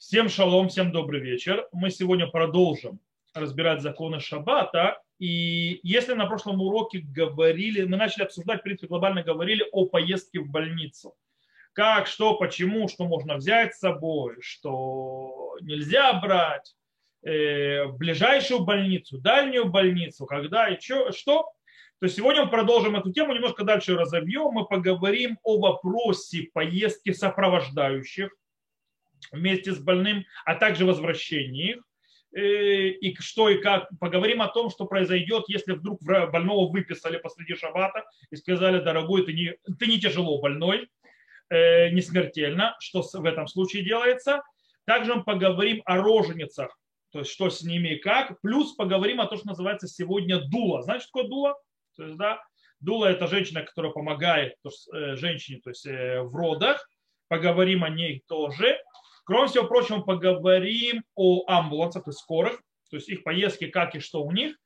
Всем шалом, всем добрый вечер. Мы сегодня продолжим разбирать законы Шаббата. И если на прошлом уроке говорили, мы начали обсуждать, в принципе, глобально говорили о поездке в больницу. Как, что, почему, что можно взять с собой, что нельзя брать э, ближайшую больницу, дальнюю больницу, когда и что, что. То сегодня мы продолжим эту тему, немножко дальше разовьем. Мы поговорим о вопросе поездки сопровождающих вместе с больным, а также возвращении их. Э, и что и как. Поговорим о том, что произойдет, если вдруг больного выписали посреди шабата и сказали, дорогой, ты не, ты не тяжело больной, э, не смертельно, что в этом случае делается. Также мы поговорим о роженицах, то есть что с ними и как. Плюс поговорим о том, что называется сегодня дула. Знаете, что такое дула? То есть, да, дула это женщина, которая помогает то есть, э, женщине то есть, в родах. Поговорим о ней тоже. Кроме всего прочего, поговорим о амбулансах, есть скорых, то есть их поездки, как и что у них.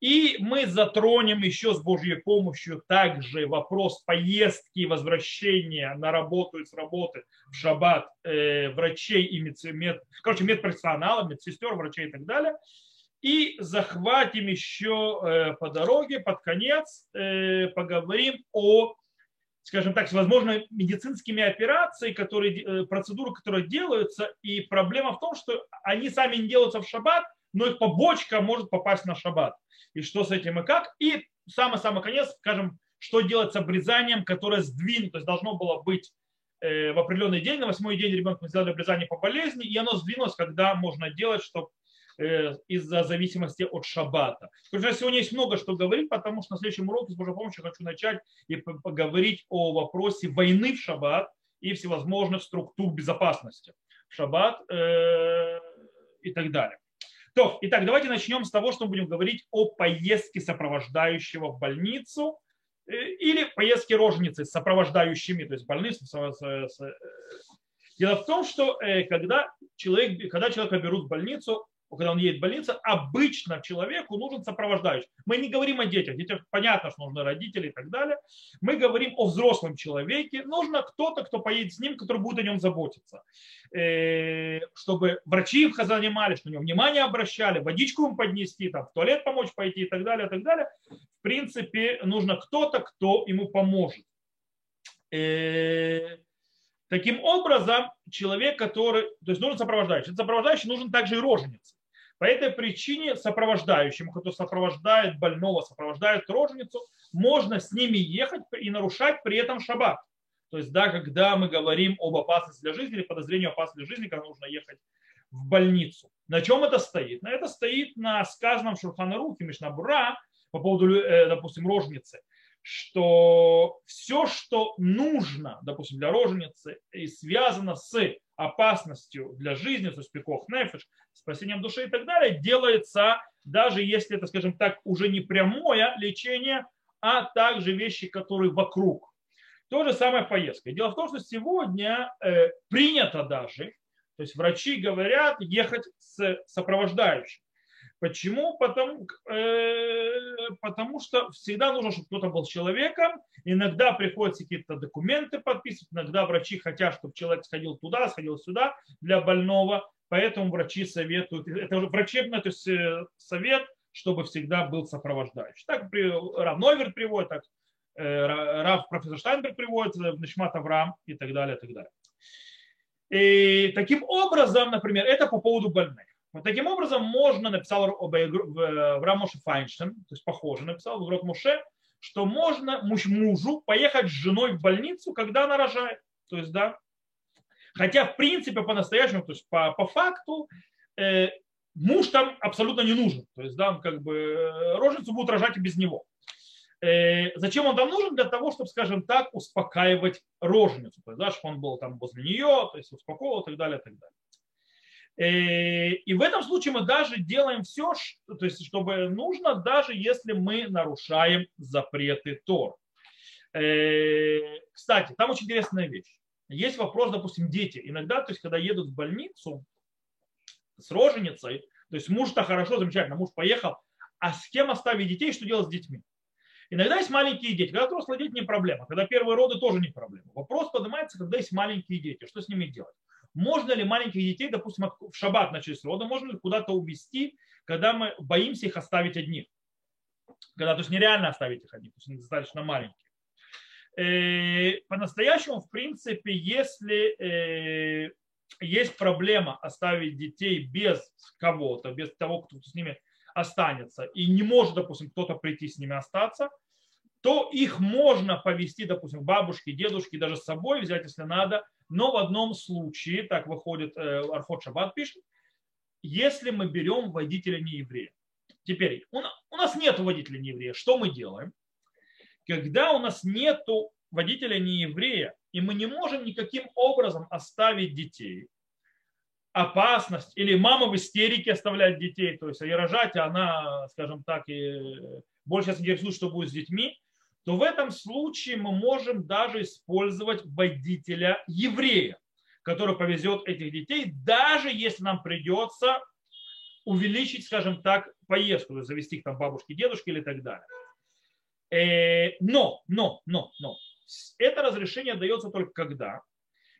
И мы затронем еще с Божьей помощью также вопрос поездки и возвращения на работу и с работы в шаббат э, врачей и медсестер, короче, медперсонала, медсестер, врачей и так далее. И захватим еще э, по дороге, под конец, э, поговорим о скажем так, возможно медицинскими операциями, которые, э, процедуры, которые делаются, и проблема в том, что они сами не делаются в шаббат, но их побочка может попасть на шаббат. И что с этим и как. И самый-самый конец, скажем, что делать с обрезанием, которое сдвинуто, то есть должно было быть э, в определенный день, на восьмой день ребенку сделали обрезание по болезни, и оно сдвинулось, когда можно делать, чтобы из-за зависимости от шаббата. Уже сегодня есть много что говорить, потому что на следующем уроке с Божьей помощью хочу начать и поговорить о вопросе войны в шаббат и всевозможных структур безопасности в шаббат э, и так далее. То, итак, давайте начнем с того, что будем говорить о поездке сопровождающего в больницу э, или поездке роженицы с сопровождающими, то есть больных. Дело в том, что когда, человек, когда человека берут в больницу, когда он едет в больницу, обычно человеку нужен сопровождающий. Мы не говорим о детях. Детям понятно, что нужны родители и так далее. Мы говорим о взрослом человеке. Нужно кто-то, кто поедет с ним, который будет о нем заботиться. Э, чтобы врачи их занимались, что на него внимание обращали, водичку ему поднести, там, в туалет помочь пойти и так далее, и так далее. В принципе, нужно кто-то, кто ему поможет. Э, таким образом, человек, который, то есть нужен сопровождающий. Сопровождающий нужен также и роженица. По этой причине сопровождающим, кто сопровождает больного, сопровождает роженицу, можно с ними ехать и нарушать при этом шаббат. То есть, да, когда мы говорим об опасности для жизни или подозрении опасности для жизни, когда нужно ехать в больницу. На чем это стоит? На это стоит на сказанном Шурханарухе Мишнабура по поводу, э, допустим, рожницы, что все, что нужно, допустим, для роженицы и связано с опасностью для жизни, то есть пикох нефиш, спасением души и так далее, делается, даже если это, скажем так, уже не прямое лечение, а также вещи, которые вокруг. То же самое поездка. Дело в том, что сегодня э, принято даже, то есть врачи говорят ехать с сопровождающим. Почему? Потому, э, потому что всегда нужно, чтобы кто-то был человеком. Иногда приходится какие-то документы подписывать, иногда врачи хотят, чтобы человек сходил туда, сходил сюда для больного. Поэтому врачи советуют, это уже врачебный то есть э, совет, чтобы всегда был сопровождающий. Так Рав Новерт приводит, так э, Рав профессор Штайнберг приводит, э, Нишмат Авраам и так далее, и так далее. И таким образом, например, это по поводу больных. Вот таким образом можно, написал в Рамоше Файнштейн, то есть похоже, написал в Грот Муше, что можно муж, мужу поехать с женой в больницу, когда она рожает. То есть, да, Хотя, в принципе, по-настоящему, то есть по, по факту, э, муж там абсолютно не нужен. То есть, да, он как бы э, роженицу будут рожать и без него. Э, зачем он там нужен? Для того, чтобы, скажем так, успокаивать роженицу. То есть, да, чтобы он был там возле нее, то есть успокоил и так далее, и так далее. Э, и в этом случае мы даже делаем все, то есть, чтобы нужно, даже если мы нарушаем запреты Тор. Э, кстати, там очень интересная вещь. Есть вопрос, допустим, дети. Иногда, то есть, когда едут в больницу с роженицей, то есть муж-то хорошо, замечательно, муж поехал, а с кем оставить детей, что делать с детьми? Иногда есть маленькие дети. Когда взрослые дети не проблема. Когда первые роды тоже не проблема. Вопрос поднимается, когда есть маленькие дети. Что с ними делать? Можно ли маленьких детей, допустим, в шаббат начались роды, можно ли куда-то увезти, когда мы боимся их оставить одних. Когда, то есть нереально оставить их одних, то есть они достаточно маленькие. Э, по-настоящему, в принципе, если э, есть проблема оставить детей без кого-то, без того, кто с ними останется, и не может, допустим, кто-то прийти с ними остаться, то их можно повести, допустим, бабушке, дедушке, даже с собой взять, если надо. Но в одном случае, так выходит, э, Архот Шаббат пишет, если мы берем водителя нееврея. Теперь, у нас нет водителя нееврея, что мы делаем? Когда у нас нет водителя нееврея, и мы не можем никаким образом оставить детей, опасность, или мама в истерике оставляет детей, то есть и рожать, она, скажем так, и больше интересует, что будет с детьми, то в этом случае мы можем даже использовать водителя еврея, который повезет этих детей, даже если нам придется увеличить, скажем так, поездку, завести их там бабушки, дедушки или так далее. Э, но, но, но, но, это разрешение дается только когда?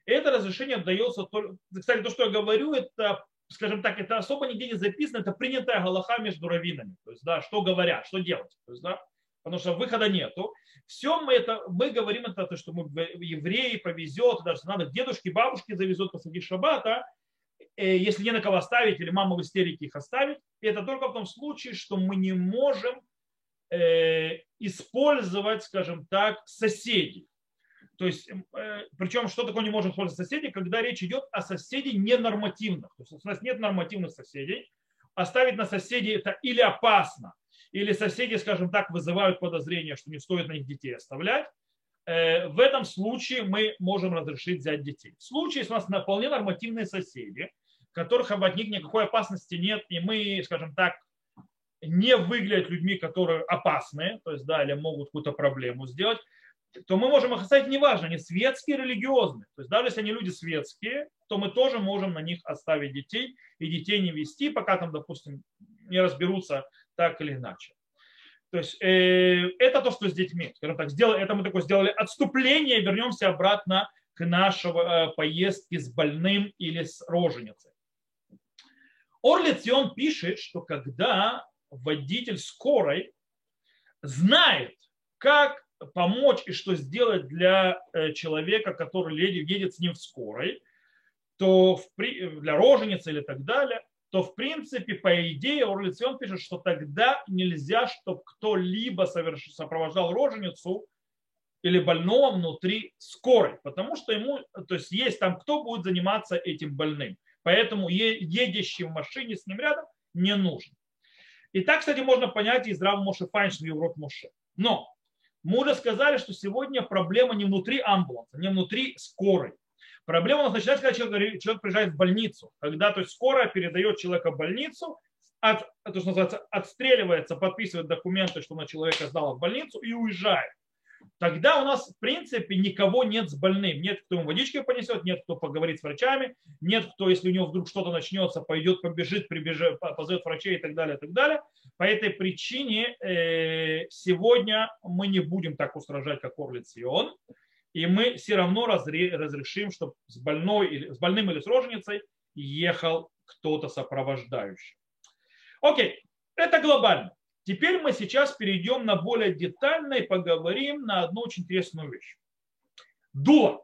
Это разрешение дается только... Кстати, то, что я говорю, это, скажем так, это особо нигде не записано, это принятая галаха между раввинами. То есть, да, что говорят, что делать. То есть, да, потому что выхода нету. Все мы это, мы говорим это, то, что мы евреи повезет, даже надо дедушки, бабушки завезут посреди шаббата, э, если не на кого оставить, или мама в истерике их оставить. И это только в том случае, что мы не можем э, использовать, скажем так, соседей. То есть, э, причем что такое не можем использовать соседей, когда речь идет о соседей ненормативных. То есть у нас нет нормативных соседей. Оставить на соседей это или опасно, или соседи, скажем так, вызывают подозрение, что не стоит на них детей оставлять. Э, в этом случае мы можем разрешить взять детей. В случае, если у нас вполне нормативные соседи, которых от них никакой опасности нет, и мы, скажем так, не выглядят людьми, которые опасные, то есть, да, или могут какую-то проблему сделать, то мы можем их оставить, неважно, они светские, религиозные. То есть даже если они люди светские, то мы тоже можем на них оставить детей и детей не вести, пока там, допустим, не разберутся так или иначе. То есть э, это то, что с детьми. Скажем так, сделали, это мы такое сделали отступление, вернемся обратно к нашей э, поездке с больным или с роженицей. Орлицион пишет, что когда водитель скорой знает, как помочь и что сделать для э, человека, который едет с ним в скорой, то для роженицы или так далее, то в принципе, по идее, Орлицион пишет, что тогда нельзя, чтобы кто-либо соверш... сопровождал роженицу или больного внутри скорой, потому что ему, то есть есть там кто будет заниматься этим больным. Поэтому едущий в машине с ним рядом не нужен. И так, кстати, можно понять из Рав Моше Файнштейн в Урок Моше. Но мы уже сказали, что сегодня проблема не внутри амбуланса, не внутри скорой. Проблема у нас начинается, когда человек, человек приезжает в больницу. Когда то есть скорая передает человека в больницу, от, то, что называется, отстреливается, подписывает документы, что на человека сдала в больницу и уезжает тогда у нас, в принципе, никого нет с больным. Нет, кто ему водички понесет, нет, кто поговорит с врачами, нет, кто, если у него вдруг что-то начнется, пойдет, побежит, прибежит, позовет врачей и так далее, и так далее. По этой причине э, сегодня мы не будем так устражать, как Орлиц и он, и мы все равно разрешим, чтобы с, больной, или, с больным или с роженицей ехал кто-то сопровождающий. Окей, это глобально. Теперь мы сейчас перейдем на более детально и поговорим на одну очень интересную вещь. Дула.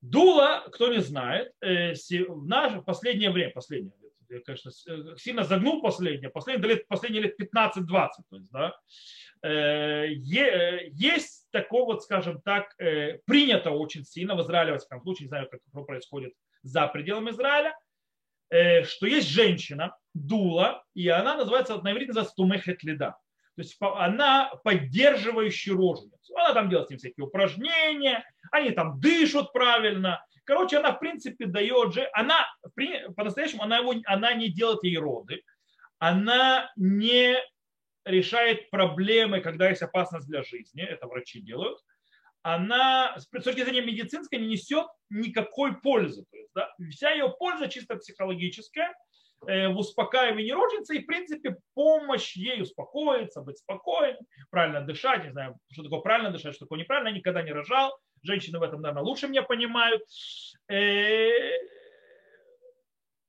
Дула, кто не знает, э, в наше последнее время, последнее, конечно, э, сильно загнул последнее, последние лет, последние лет 15-20, то есть, да, э, есть такое вот, скажем так, принято очень сильно в Израиле, во всяком случае, не знаю, как это происходит за пределами Израиля, что есть женщина, дула, и она называется, на иврите называется тумехет лида. То есть она поддерживающая роженицу. Она там делает с ним всякие упражнения, они там дышат правильно. Короче, она в принципе дает же, она по-настоящему, она, его, она не делает ей роды, она не решает проблемы, когда есть опасность для жизни, это врачи делают, она с точки зрения медицинской не несет никакой пользы. То есть, да, вся ее польза чисто психологическая, в успокаивании роженицы и, в принципе, помощь ей успокоиться, быть спокойным, правильно дышать, не знаю, что такое правильно дышать, что такое неправильно, я никогда не рожал, женщины в этом, наверное, лучше меня понимают. Э,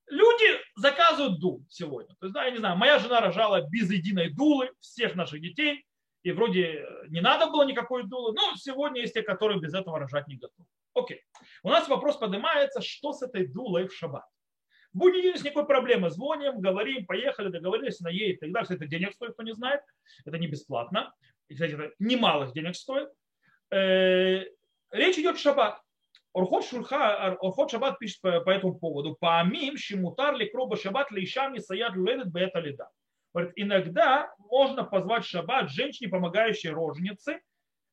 люди заказывают дул сегодня. То есть, да, я не знаю, моя жена рожала без единой дулы всех наших детей, и вроде не надо было никакой дулы, но сегодня есть те, которые без этого рожать не готовы. Окей. У нас вопрос поднимается, что с этой дулой в шаббат. В будний день никакой проблемы. Звоним, говорим, поехали, договорились, она едет и так далее. Это денег стоит, кто не знает. Это не бесплатно. Кстати, это немалых денег стоит. Э, речь идет о шаббат. Орхот, Шурха, Орхот Шаббат пишет по, по этому поводу. Паамим, шимутар ли кроба шаббат лишами саят ледет бета лида. Говорит, иногда можно позвать шаббат женщине, помогающей роженице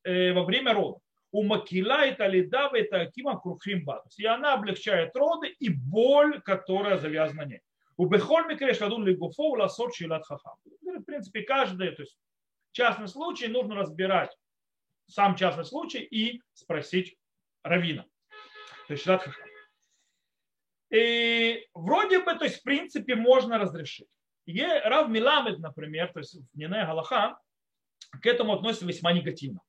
э, во время родов у макила и талидава и такима крухимба. И она облегчает роды и боль, которая завязана на ней. У Бехоль Микреш Ладун Лигуфо Ласот Шилат Хахам. В принципе, каждый, то есть частный случай нужно разбирать сам частный случай и спросить Равина. То есть Шилат Хахам. И вроде бы, то есть в принципе можно разрешить. И Рав Миламед, например, то есть в Нине Галаха, к этому относится весьма негативно.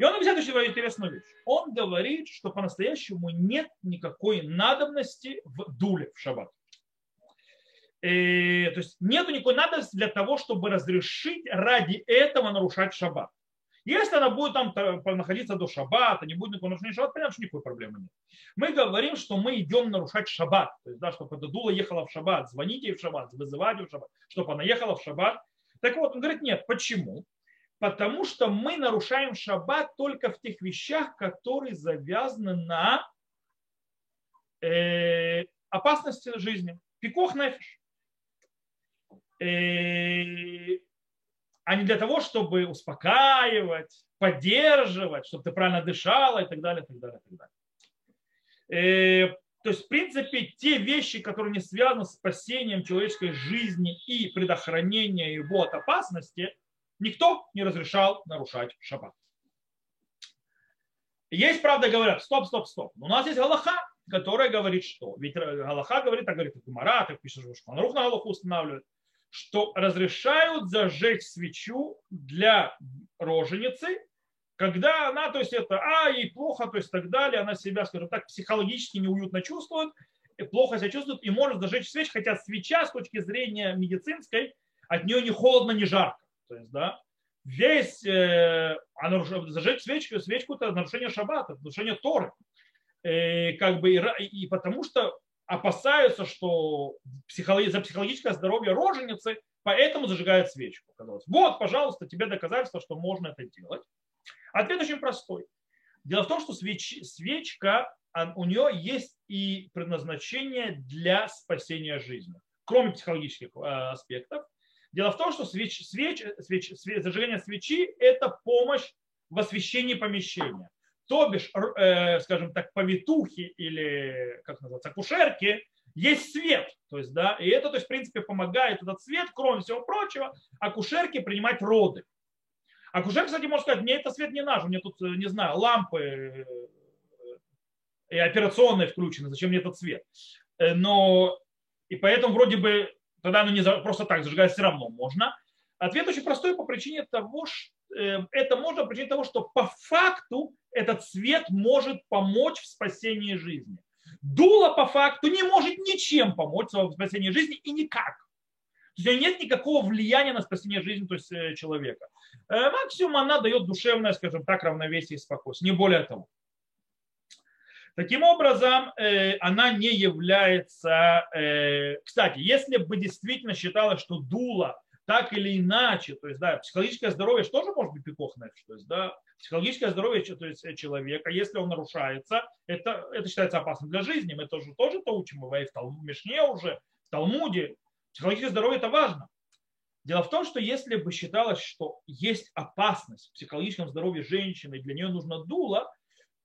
И он объясняет очень интересную вещь. Он говорит, что по-настоящему нет никакой надобности в дуле в шаббат. И, э, то есть нет никакой надобности для того, чтобы разрешить ради этого нарушать шаббат. Если она будет там находиться до шаббата, не будет никакого нарушения шаббата, понятно, что никакой проблемы нет. Мы говорим, что мы идем нарушать шаббат. То есть, да, чтобы эта дула ехала в шаббат, звоните ей в шаббат, вызывайте в шаббат, чтобы она ехала в шаббат. Так вот, он говорит, нет, почему? Потому что мы нарушаем шаббат только в тех вещах, которые завязаны на э, опасности жизни. Пикох нефиш. Э, а не для того, чтобы успокаивать, поддерживать, чтобы ты правильно дышала и так далее, и так далее, и так далее. Э, то есть, в принципе, те вещи, которые не связаны с спасением человеческой жизни и предохранением его от опасности, никто не разрешал нарушать шаббат. Есть, правда, говорят, стоп, стоп, стоп. У нас есть Галаха, которая говорит, что? Ведь Галаха говорит, так говорит Гумара, так пишет, что Рух на Галаху устанавливает, что разрешают зажечь свечу для роженицы, когда она, то есть это, а, ей плохо, то есть так далее, она себя, скажем так, психологически неуютно чувствует, плохо себя чувствует и может зажечь свечу, хотя свеча с точки зрения медицинской от нее не холодно, не жарко. То есть, да, весь, э, а наруш... зажечь свечку, свечку это нарушение шаббата, нарушение Торы. Э, как бы, и, и потому что опасаются, что психологи... за психологическое здоровье роженицы, поэтому зажигают свечку. Казалось. Вот, пожалуйста, тебе доказательство, что можно это делать. Ответ очень простой. Дело в том, что свеч... свечка, у нее есть и предназначение для спасения жизни. Кроме психологических э, аспектов, Дело в том, что свеч, свеч, свеч, свеч, зажигание свечи – это помощь в освещении помещения. То бишь, э, скажем так, повитухи или, как называется, акушерки, есть свет. То есть, да, и это, то есть, в принципе, помогает этот свет, кроме всего прочего, акушерке принимать роды. Акушер, кстати, может сказать, мне этот свет не нужен, мне тут, не знаю, лампы э, и операционные включены, зачем мне этот свет? Э, но и поэтому вроде бы тогда оно не просто так зажигать все равно можно. Ответ очень простой по причине того, что э, это можно по причине того, что по факту этот свет может помочь в спасении жизни. Дуло по факту не может ничем помочь в спасении жизни и никак. То есть у нее нет никакого влияния на спасение жизни то есть, э, человека. Э, максимум она дает душевное, скажем так, равновесие и спокойствие, не более того. Таким образом, э, она не является... Э, кстати, если бы действительно считалось, что дула так или иначе, то есть, да, психологическое здоровье же тоже может быть пикох то есть, да, психологическое здоровье то есть, человека, если он нарушается, это, это считается опасным для жизни. Мы тоже, тоже это учим, мы в Талмуде, Мишне уже, в Талмуде. Психологическое здоровье это важно. Дело в том, что если бы считалось, что есть опасность в психологическом здоровье женщины, и для нее нужно дуло,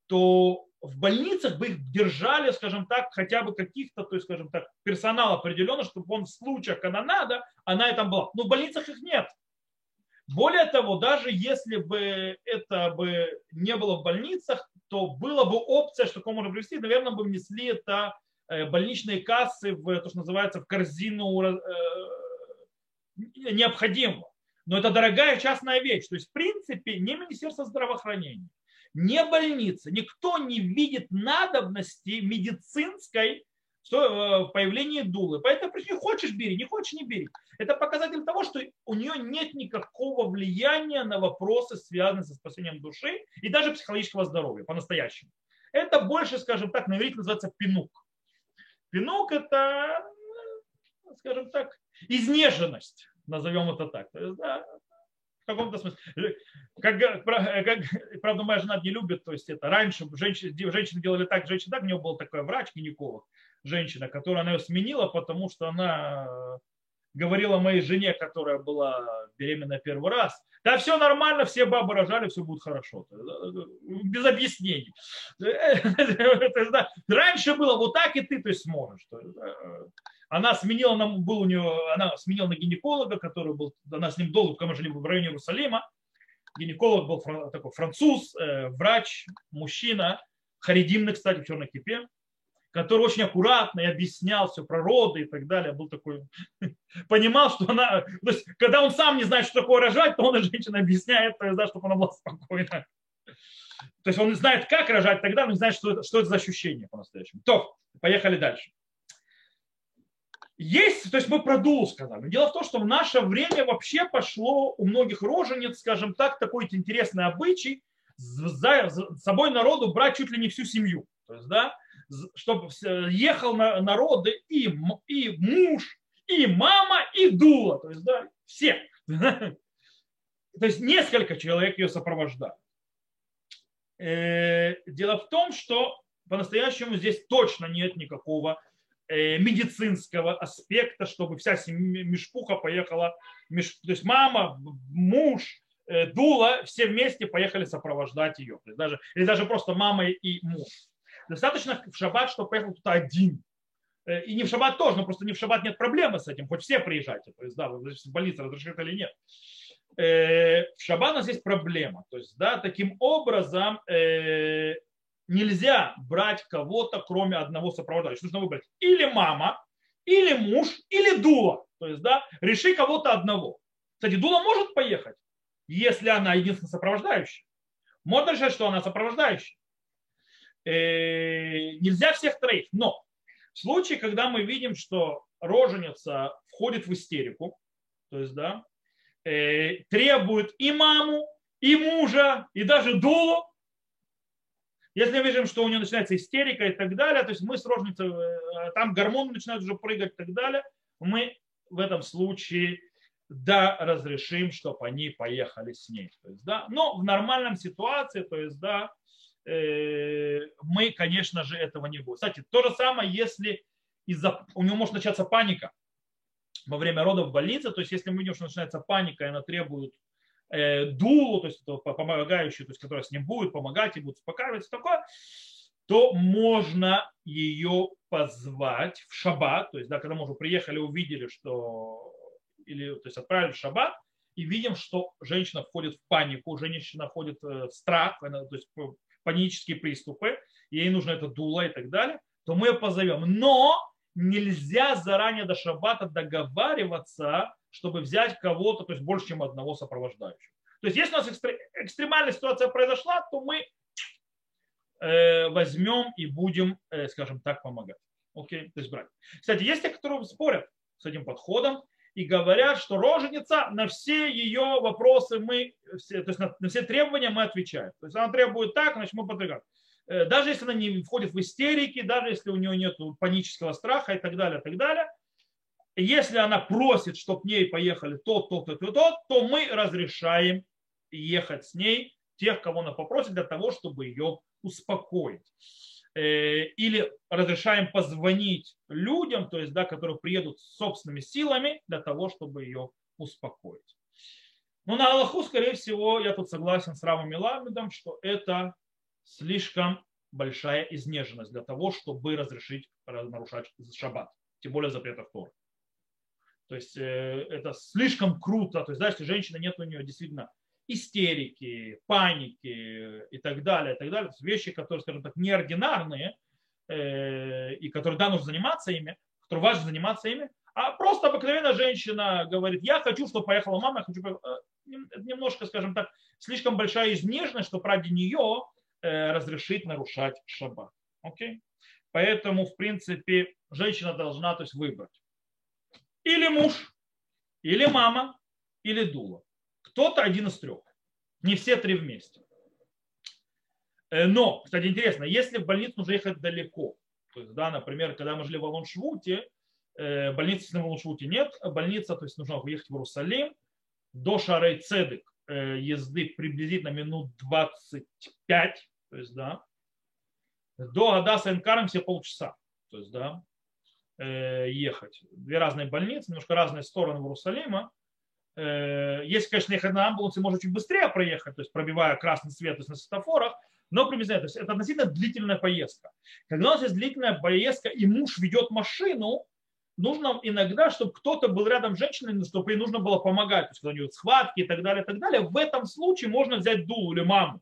то в больницах бы их держали, скажем так, хотя бы каких-то, то есть, скажем так, персонал определенно, чтобы он в случаях, когда надо, она и там была. Но в больницах их нет. Более того, даже если бы это бы не было в больницах, то была бы опция, что кому можно привести, наверное, бы внесли это э, больничные кассы в то, что называется, в корзину э, необходимого. Но это дорогая частная вещь. То есть, в принципе, не Министерство здравоохранения, не больница, никто не видит надобности медицинской в появлении дулы. Поэтому не хочешь бери, не хочешь не бери. Это показатель того, что у нее нет никакого влияния на вопросы, связанные со спасением души и даже психологического здоровья по-настоящему. Это больше, скажем так, на иврите называется пинук. Пинук это, скажем так, изнеженность, назовем это так. То есть, да, в каком-то смысле. Как, как, правда, моя жена не любит, то есть это раньше женщины, женщины делали так, женщины так, у нее был такой врач, гинеколог, женщина, которая она ее сменила, потому что она говорила моей жене, которая была беременна первый раз, да, все нормально, все бабы рожали, все будет хорошо. Без объяснений. Раньше было вот так, и ты то есть сможешь. Она сменила, нам, был у нее, она сменила на гинеколога, который был, она с ним долго, пока мы жили в районе Иерусалима. Гинеколог был такой француз, э, врач, мужчина, харидимный, кстати, в черной кипе который очень аккуратно и объяснял все про роды и так далее, был такой, понимал, что она, то есть, когда он сам не знает, что такое рожать, то он и женщина объясняет, да, чтобы она была спокойна. То есть он знает, как рожать тогда, но не знает, что это, что это за ощущение по-настоящему. То, поехали дальше. Есть, то есть мы про дулу сказали. Дело в том, что в наше время вообще пошло у многих рожениц, скажем так, такой интересный обычай за собой народу брать чуть ли не всю семью. То есть, да, чтобы ехал на народы и, и муж, и мама, и дула. То есть, да, все. То есть несколько человек ее сопровождают. Э, дело в том, что по-настоящему здесь точно нет никакого медицинского аспекта, чтобы вся мешпуха поехала, то есть мама, муж, э, дула, все вместе поехали сопровождать ее. Даже, или даже просто мама и муж. Достаточно в шаббат, чтобы поехал кто-то один. Э, и не в шаббат тоже, но просто не в шаббат нет проблемы с этим. Хоть все приезжайте. То есть, да, в больнице разрешит или нет. Э, в шаббат у нас есть проблема. То есть, да, таким образом э, нельзя брать кого-то, кроме одного сопровождающего. Нужно выбрать или мама, или муж, или дула. То есть, да, реши кого-то одного. Кстати, дула может поехать, если она единственная сопровождающая. Можно решать, что она сопровождающая. Э, нельзя всех троих. Но в случае, когда мы видим, что роженица входит в истерику, то есть, да, э, требует и маму, и мужа, и даже дулу, если мы видим, что у нее начинается истерика и так далее, то есть мы с рожницей, э, там гормоны начинают уже прыгать и так далее, мы в этом случае да, разрешим, чтобы они поехали с ней. То есть, да, но в нормальном ситуации, то есть, да, Э, мы, конечно же, этого не будем. Кстати, то же самое, если из-за, у него может начаться паника во время родов в больнице, то есть если мы видим, что начинается паника, и она требует дулу, то есть помогающую, то есть которая с ним будет помогать и будет успокаивать, такое, то можно ее позвать в шаббат, то есть да, когда мы уже приехали, увидели, что или, то есть отправили в шаббат, и видим, что женщина входит в панику, женщина входит э, в страх, то есть панические приступы, ей нужно это дуло и так далее, то мы ее позовем. Но нельзя заранее до шаббата договариваться, чтобы взять кого-то, то есть больше, чем одного сопровождающего. То есть если у нас экстремальная ситуация произошла, то мы э, возьмем и будем, э, скажем так, помогать. Окей, то есть брать. Кстати, есть те, которые спорят с этим подходом, и говорят, что роженица на все ее вопросы мы, то есть на, на все требования мы отвечаем. То есть она требует так, значит мы подвигаем. Э, даже если она не входит в истерики, даже если у нее нет панического страха и так далее, и так далее, если она просит, чтобы к ней поехали тот, тот, тот, тот, тот, то мы разрешаем ехать с ней тех, кого она попросит, для того, чтобы ее успокоить. Э, или разрешаем позвонить людям, то есть, да, которые приедут собственными силами для того, чтобы ее успокоить. Но на Аллаху, скорее всего, я тут согласен с Рамом Ламедом, что это слишком большая изнеженность для того, чтобы разрешить нарушать шаббат, тем более запретов Торы. То есть э, это слишком круто. То есть, да, если женщина нет у нее действительно истерики, паники и так далее, и так далее. вещи, которые, скажем так, неординарные, э, и которые, да, нужно заниматься ими, которые важно заниматься ими, а просто обыкновенная женщина говорит, я хочу, чтобы поехала мама, я хочу, э, немножко, скажем так, слишком большая изнежность, что ради нее э, разрешить нарушать шаббат. Окей? Поэтому, в принципе, женщина должна то есть, выбрать. Или муж, или мама, или дула. Кто-то один из трех. Не все три вместе. Э, но, кстати, интересно, если в больницу нужно ехать далеко, то есть, да, например, когда мы жили в Алоншвуте, э, больницы в Алоншвуте нет, а больница, то есть нужно уехать в Иерусалим, до Шарей Цедек э, езды приблизительно минут 25, то есть, да, до Адаса Энкаром все полчаса, то есть, да, ехать. Две разные больницы, немножко разные стороны Иерусалима. Если, конечно, ехать на амбулансе, можно чуть быстрее проехать, то есть пробивая красный свет то есть на светофорах, но приблизительно, то есть это относительно длительная поездка. Когда у нас есть длительная поездка и муж ведет машину, нужно иногда, чтобы кто-то был рядом с женщиной, чтобы ей нужно было помогать, то есть когда у нее схватки и так далее, и так далее. В этом случае можно взять дулу или маму.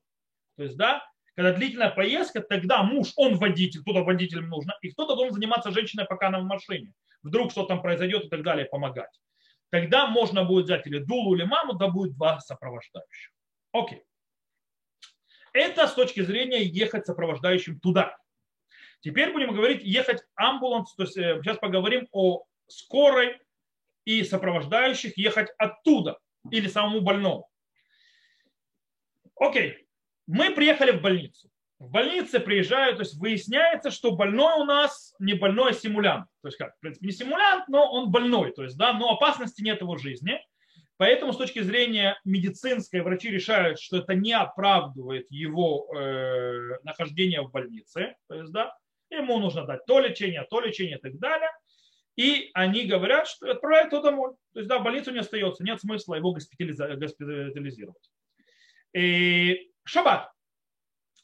То есть, да, когда длительная поездка, тогда муж, он водитель, кто-то водителем нужно, и кто-то должен заниматься женщиной, пока она в машине. Вдруг что там произойдет и так далее, помогать. Тогда можно будет взять или дулу, или маму, да будет два сопровождающих. Окей. Это с точки зрения ехать сопровождающим туда. Теперь будем говорить ехать амбуланс, то есть э, сейчас поговорим о скорой и сопровождающих ехать оттуда или самому больному. Окей, мы приехали в больницу. В больнице приезжают, то есть выясняется, что больной у нас не больной, а симулянт. То есть как, в принципе, не симулянт, но он больной, то есть, да, но опасности нет его жизни. Поэтому с точки зрения медицинской врачи решают, что это не оправдывает его э, нахождение в больнице. То есть, да, ему нужно дать то лечение, то лечение и так далее. И они говорят, что отправляют его домой. То есть, да, в больницу не остается, нет смысла его госпитализировать. И шаббат.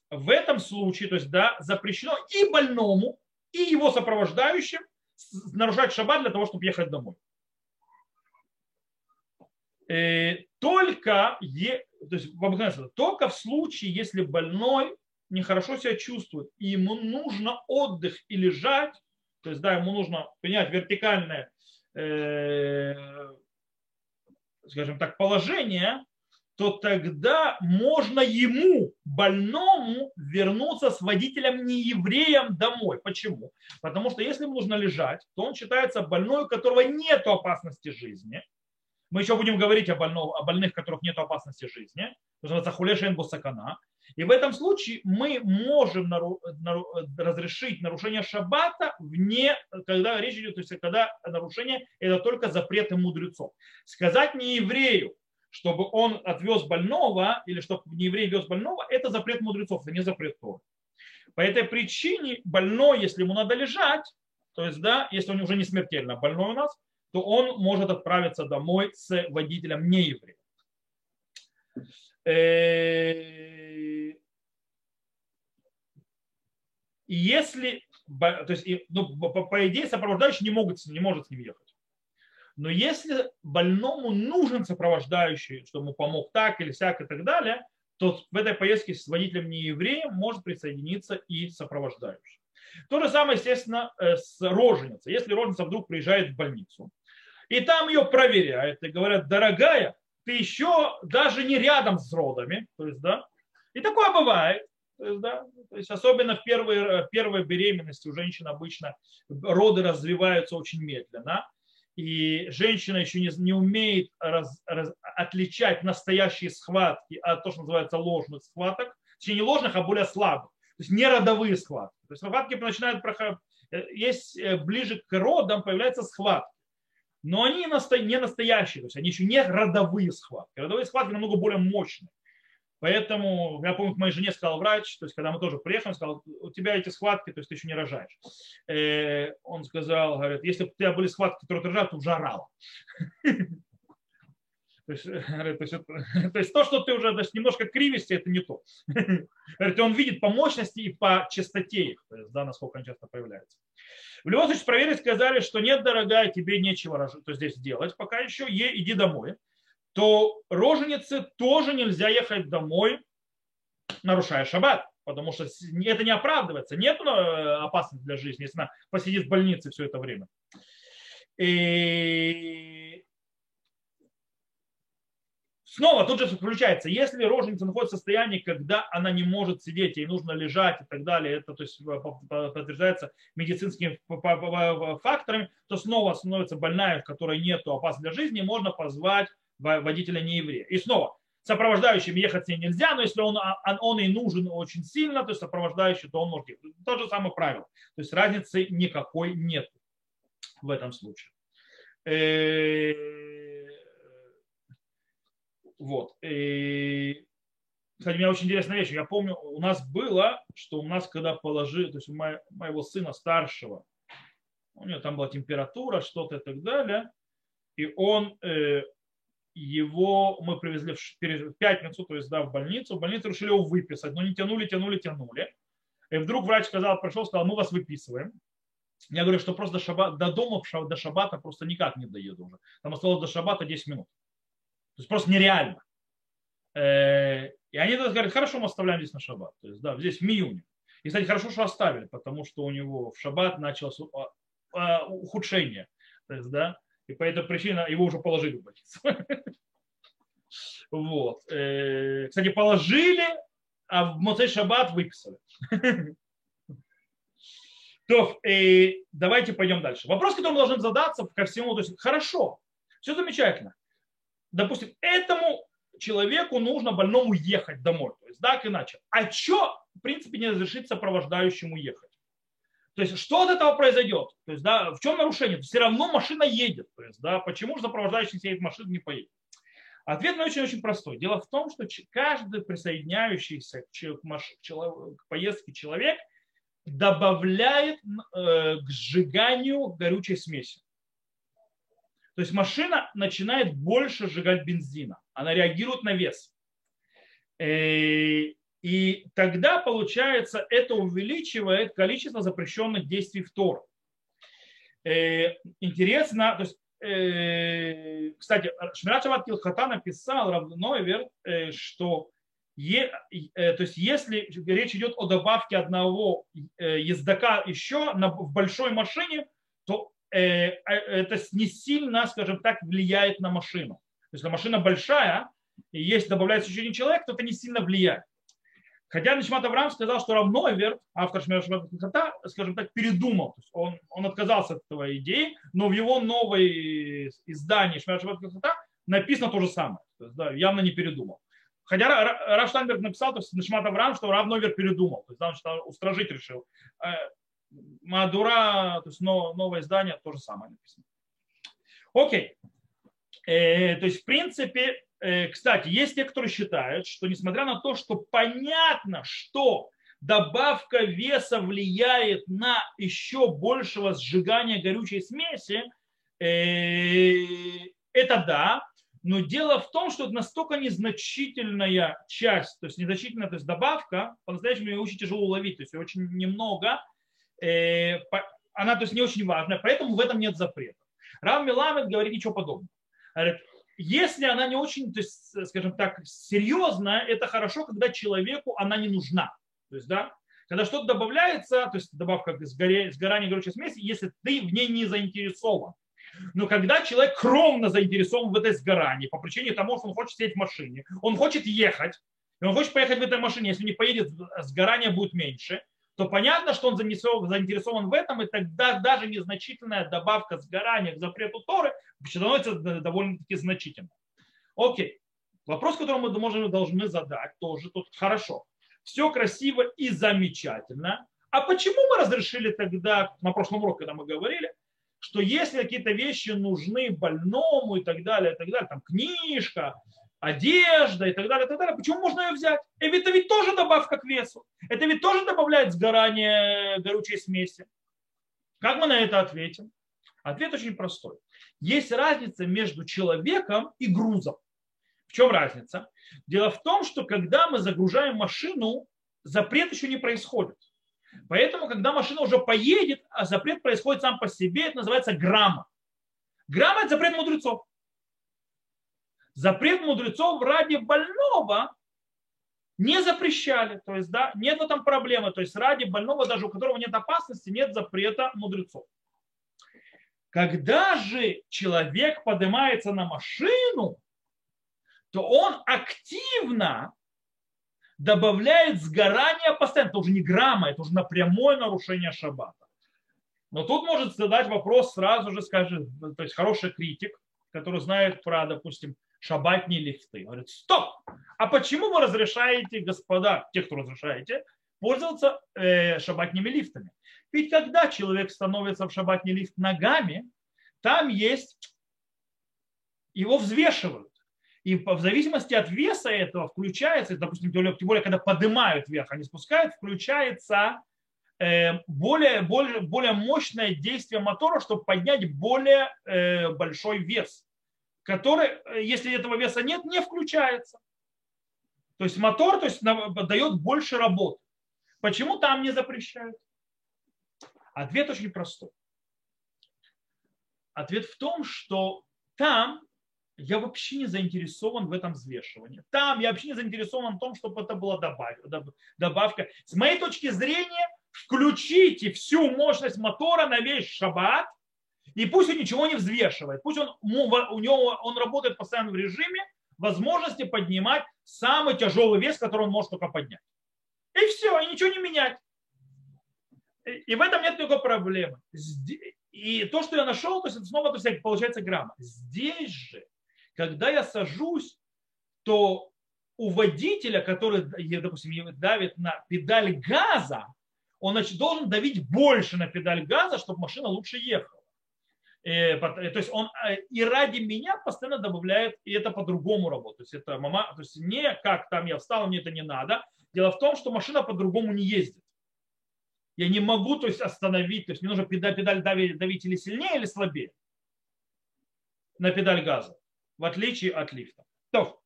В этом случае, то есть, да, запрещено и больному, и его сопровождающим нарушать шаббат для того, чтобы ехать домой. Э, только, е, то есть, только в случае, если больной нехорошо себя чувствует, и ему нужно отдых и лежать, то есть, да, ему нужно принять вертикальное, э, скажем так, положение, то тогда можно ему, больному, вернуться с водителем не евреем домой. Почему? Потому что если ему нужно лежать, то он считается больной, у которого нет опасности жизни – мы еще будем говорить о, больном, о больных, у которых нет опасности жизни. Называется хулешен бусакана. И в этом случае мы можем нару, нару, разрешить нарушение шаббата вне, когда речь идет, то есть когда нарушение это только запреты мудрецов. Сказать не еврею, чтобы он отвез больного или чтобы не еврей вез больного, это запрет мудрецов, это не запрет Торы. По этой причине больной, если ему надо лежать, то есть, да, если он уже не смертельно больной у нас, то он может отправиться домой с водителем не евреем. Э, если, то есть, ну, по, по идее, сопровождающий не, могут, не может с ним ехать. Но если больному нужен сопровождающий, чтобы ему помог так или сяк и так далее, то в этой поездке с водителем не евреем может присоединиться и сопровождающий. То же самое, естественно, э, с роженицей. Если роженица вдруг приезжает в больницу, и там ее проверяют и говорят, дорогая, ты еще даже не рядом с родами. То есть, да, и такое бывает. То есть, да, то есть особенно в первой, в первой беременности у женщин обычно роды развиваются очень медленно. И женщина еще не, не умеет раз, раз, отличать настоящие схватки от то, что называется ложных схваток. Точнее, не ложных, а более слабых. То есть не родовые схватки. То есть схватки начинают проходить. Э, есть э, ближе к родам появляются схватки но они не настоящие, то есть они еще не родовые схватки. Родовые схватки намного более мощные. Поэтому, я помню, к моей жене сказал врач, то есть когда мы тоже приехали, он сказал, у тебя эти схватки, то есть ты еще не рожаешь. Э, он сказал, говорит, если бы у тебя были схватки, которые ты рожал, ты уже орал. То есть, то, есть, то есть то, что ты уже значит, немножко кривишься, это не то. Говорит, он видит по мощности и по частоте их, то есть, да, насколько они часто появляются. В любом случае, проверили, сказали, что нет, дорогая, тебе нечего то здесь делать, пока еще е, иди домой. То роженице тоже нельзя ехать домой, нарушая шаббат, потому что это не оправдывается. Нет э, опасности для жизни, если она посидит в больнице все это время. И Снова тут же включается, если роженица находится в состоянии, когда она не может сидеть, ей нужно лежать и так далее, это то есть, подтверждается медицинскими факторами, то снова становится больная, в которой нет опасности для жизни, можно позвать водителя нееврея. И снова, сопровождающим ехать с ней нельзя, но если он, а, он и нужен очень сильно, то есть сопровождающий, то он может ехать. То же самое правило. То есть разницы никакой нет в этом случае. Э, вот. И, кстати, у меня очень интересная вещь. Я помню, у нас было, что у нас, когда положили, то есть у моего сына старшего, у него там была температура, что-то и так далее, и он, э, его мы привезли в пятницу, то есть да, в больницу, в больницу решили его выписать, но не тянули, тянули, тянули. И вдруг врач сказал, пришел, сказал, мы вас выписываем. Я говорю, что просто до, шаба, до дома, до шабата просто никак не доеду уже. Там осталось до шабата 10 минут. То есть просто нереально. Э, и они говорят, хорошо, мы оставляем здесь на шаббат. То есть, да, здесь в Миюне. И, кстати, хорошо, что оставили, потому что у него в шаббат началось а, а, ухудшение. То есть, да, и по этой причине его уже положили в больницу. Вот. Э, кстати, положили, а в Моцей Шаббат выписали. То, э, давайте пойдем дальше. Вопрос, который мы должны задаться ко всему, то есть хорошо, все замечательно допустим, этому человеку нужно больному ехать домой. То есть, так иначе. А что, в принципе, не разрешить сопровождающему ехать? То есть, что от этого произойдет? То есть, да, в чем нарушение? Все равно машина едет. То есть, да, почему же сопровождающий сидит в машине не поедет? Ответ очень-очень простой. Дело в том, что каждый присоединяющийся к, к поездке человек добавляет э, к сжиганию горючей смеси. То есть машина начинает больше сжигать бензина. Она реагирует на вес. Э, и тогда, получается, это увеличивает количество запрещенных действий в Тор. Э, интересно, то есть, э, кстати, Шмират Шабат Килхата написал Равновер, что е, то есть если речь идет о добавке одного ездока еще на, в большой машине, то Э, а, это не сильно, скажем так, влияет на машину. То есть, если машина большая, и есть добавляется еще один человек, то это не сильно влияет. Хотя Нишмат Авраам сказал, что Равновер, автор Шмирашмат скажем так, передумал. То есть он, он отказался от этой идеи, но в его новой издании Шмирашмат написано то же самое. То есть, да, явно не передумал. Хотя Раф Штайнберг написал, то есть Нишмат Авраам, что Равновер передумал. То есть, да, что устражить решил. Э, Мадура, то есть новое издание, то же самое написано. Окей. Э, то есть, в принципе, кстати, есть те, которые считают, что несмотря на то, что понятно, что добавка веса влияет на еще большего сжигания горючей смеси, э, это да, но дело в том, что это настолько незначительная часть, то есть незначительная то есть добавка, по-настоящему ее очень тяжело уловить, то есть очень немного, Э, она то есть не очень важная, поэтому в этом нет запрета. Рав Миламед говорит ничего подобного. Говорит, если она не очень, то есть, скажем так, серьезная, это хорошо, когда человеку она не нужна. То есть, да, когда что-то добавляется, то есть добавка сгорания, сгорания горючей смеси, если ты в ней не заинтересован. Но когда человек кровно заинтересован в этой сгорании, по причине того, что он хочет сидеть в машине, он хочет ехать, и он хочет поехать в этой машине, если не поедет, сгорание будет меньше, то понятно, что он заинтересован в этом, и тогда даже незначительная добавка сгорания к запрету Торы становится довольно-таки значительной. Окей. Вопрос, который мы можем, должны задать, тоже тут хорошо. Все красиво и замечательно. А почему мы разрешили тогда, на прошлом уроке, когда мы говорили, что если какие-то вещи нужны больному и так далее, и так далее, там книжка, одежда и так далее, и так далее. Почему можно ее взять? Это ведь тоже добавка к весу. Это ведь тоже добавляет сгорание горючей смеси. Как мы на это ответим? Ответ очень простой. Есть разница между человеком и грузом. В чем разница? Дело в том, что когда мы загружаем машину, запрет еще не происходит. Поэтому, когда машина уже поедет, а запрет происходит сам по себе, это называется грамма. Грамма – это запрет мудрецов. Запрет мудрецов ради больного не запрещали. То есть, да, нет в этом проблемы. То есть, ради больного, даже у которого нет опасности, нет запрета мудрецов. Когда же человек поднимается на машину, то он активно добавляет сгорание постоянно. Это уже не грамма, это уже напрямое нарушение шаббата. Но тут может задать вопрос сразу же, скажет, то есть хороший критик, который знает про, допустим, шабатные лифты. Говорит, стоп, а почему вы разрешаете, господа, те, кто разрешаете, пользоваться э, шабатными лифтами? Ведь когда человек становится в шабатный лифт ногами, там есть, его взвешивают. И в зависимости от веса этого включается, допустим, тем более, когда поднимают вверх, не спускают, включается э, более, более, более мощное действие мотора, чтобы поднять более э, большой вес, который, э, если этого веса нет, не включается. То есть мотор то есть, дает больше работы. Почему там не запрещают? Ответ очень простой. Ответ в том, что там я вообще не заинтересован в этом взвешивании. Там я вообще не заинтересован в том, чтобы это была добавка. С моей точки зрения, включите всю мощность мотора на весь шаббат, и пусть он ничего не взвешивает. Пусть он, у него, он работает постоянно в режиме возможности поднимать самый тяжелый вес, который он может только поднять. И все, и ничего не менять. И в этом нет никакой проблемы. И то, что я нашел, то есть снова то есть, получается грамма. Здесь же когда я сажусь, то у водителя, который, допустим, давит на педаль газа, он значит, должен давить больше на педаль газа, чтобы машина лучше ехала. Э, то есть он э, и ради меня постоянно добавляет, и это по-другому работает. То есть это мама, то есть не как там я встал, мне это не надо. Дело в том, что машина по-другому не ездит. Я не могу то есть, остановить, то есть мне нужно педаль, педаль давить, давить или сильнее, или слабее на педаль газа в отличие от лифта. То,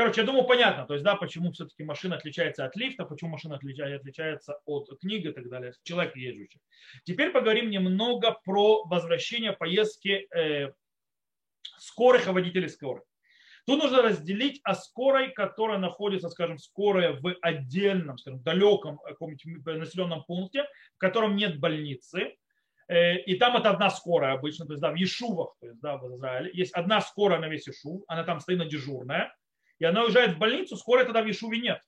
короче, я думаю, понятно, то есть, да, почему все-таки машина отличается от лифта, почему машина отличается от книги и так далее, человек ездящий. Теперь поговорим немного про возвращение поездки э, скорых и водителей скорых. Тут нужно разделить о скорой, которая находится, скажем, скорая в отдельном, скажем, далеком каком-нибудь населенном пункте, в котором нет больницы, Э, и там это одна скорая обычно, то есть да, в Ешувах, то есть да, в Израиле, есть одна скорая на весь Ешув, она там стоит на дежурная, и она уезжает в больницу, скорой тогда в Ешуве нет.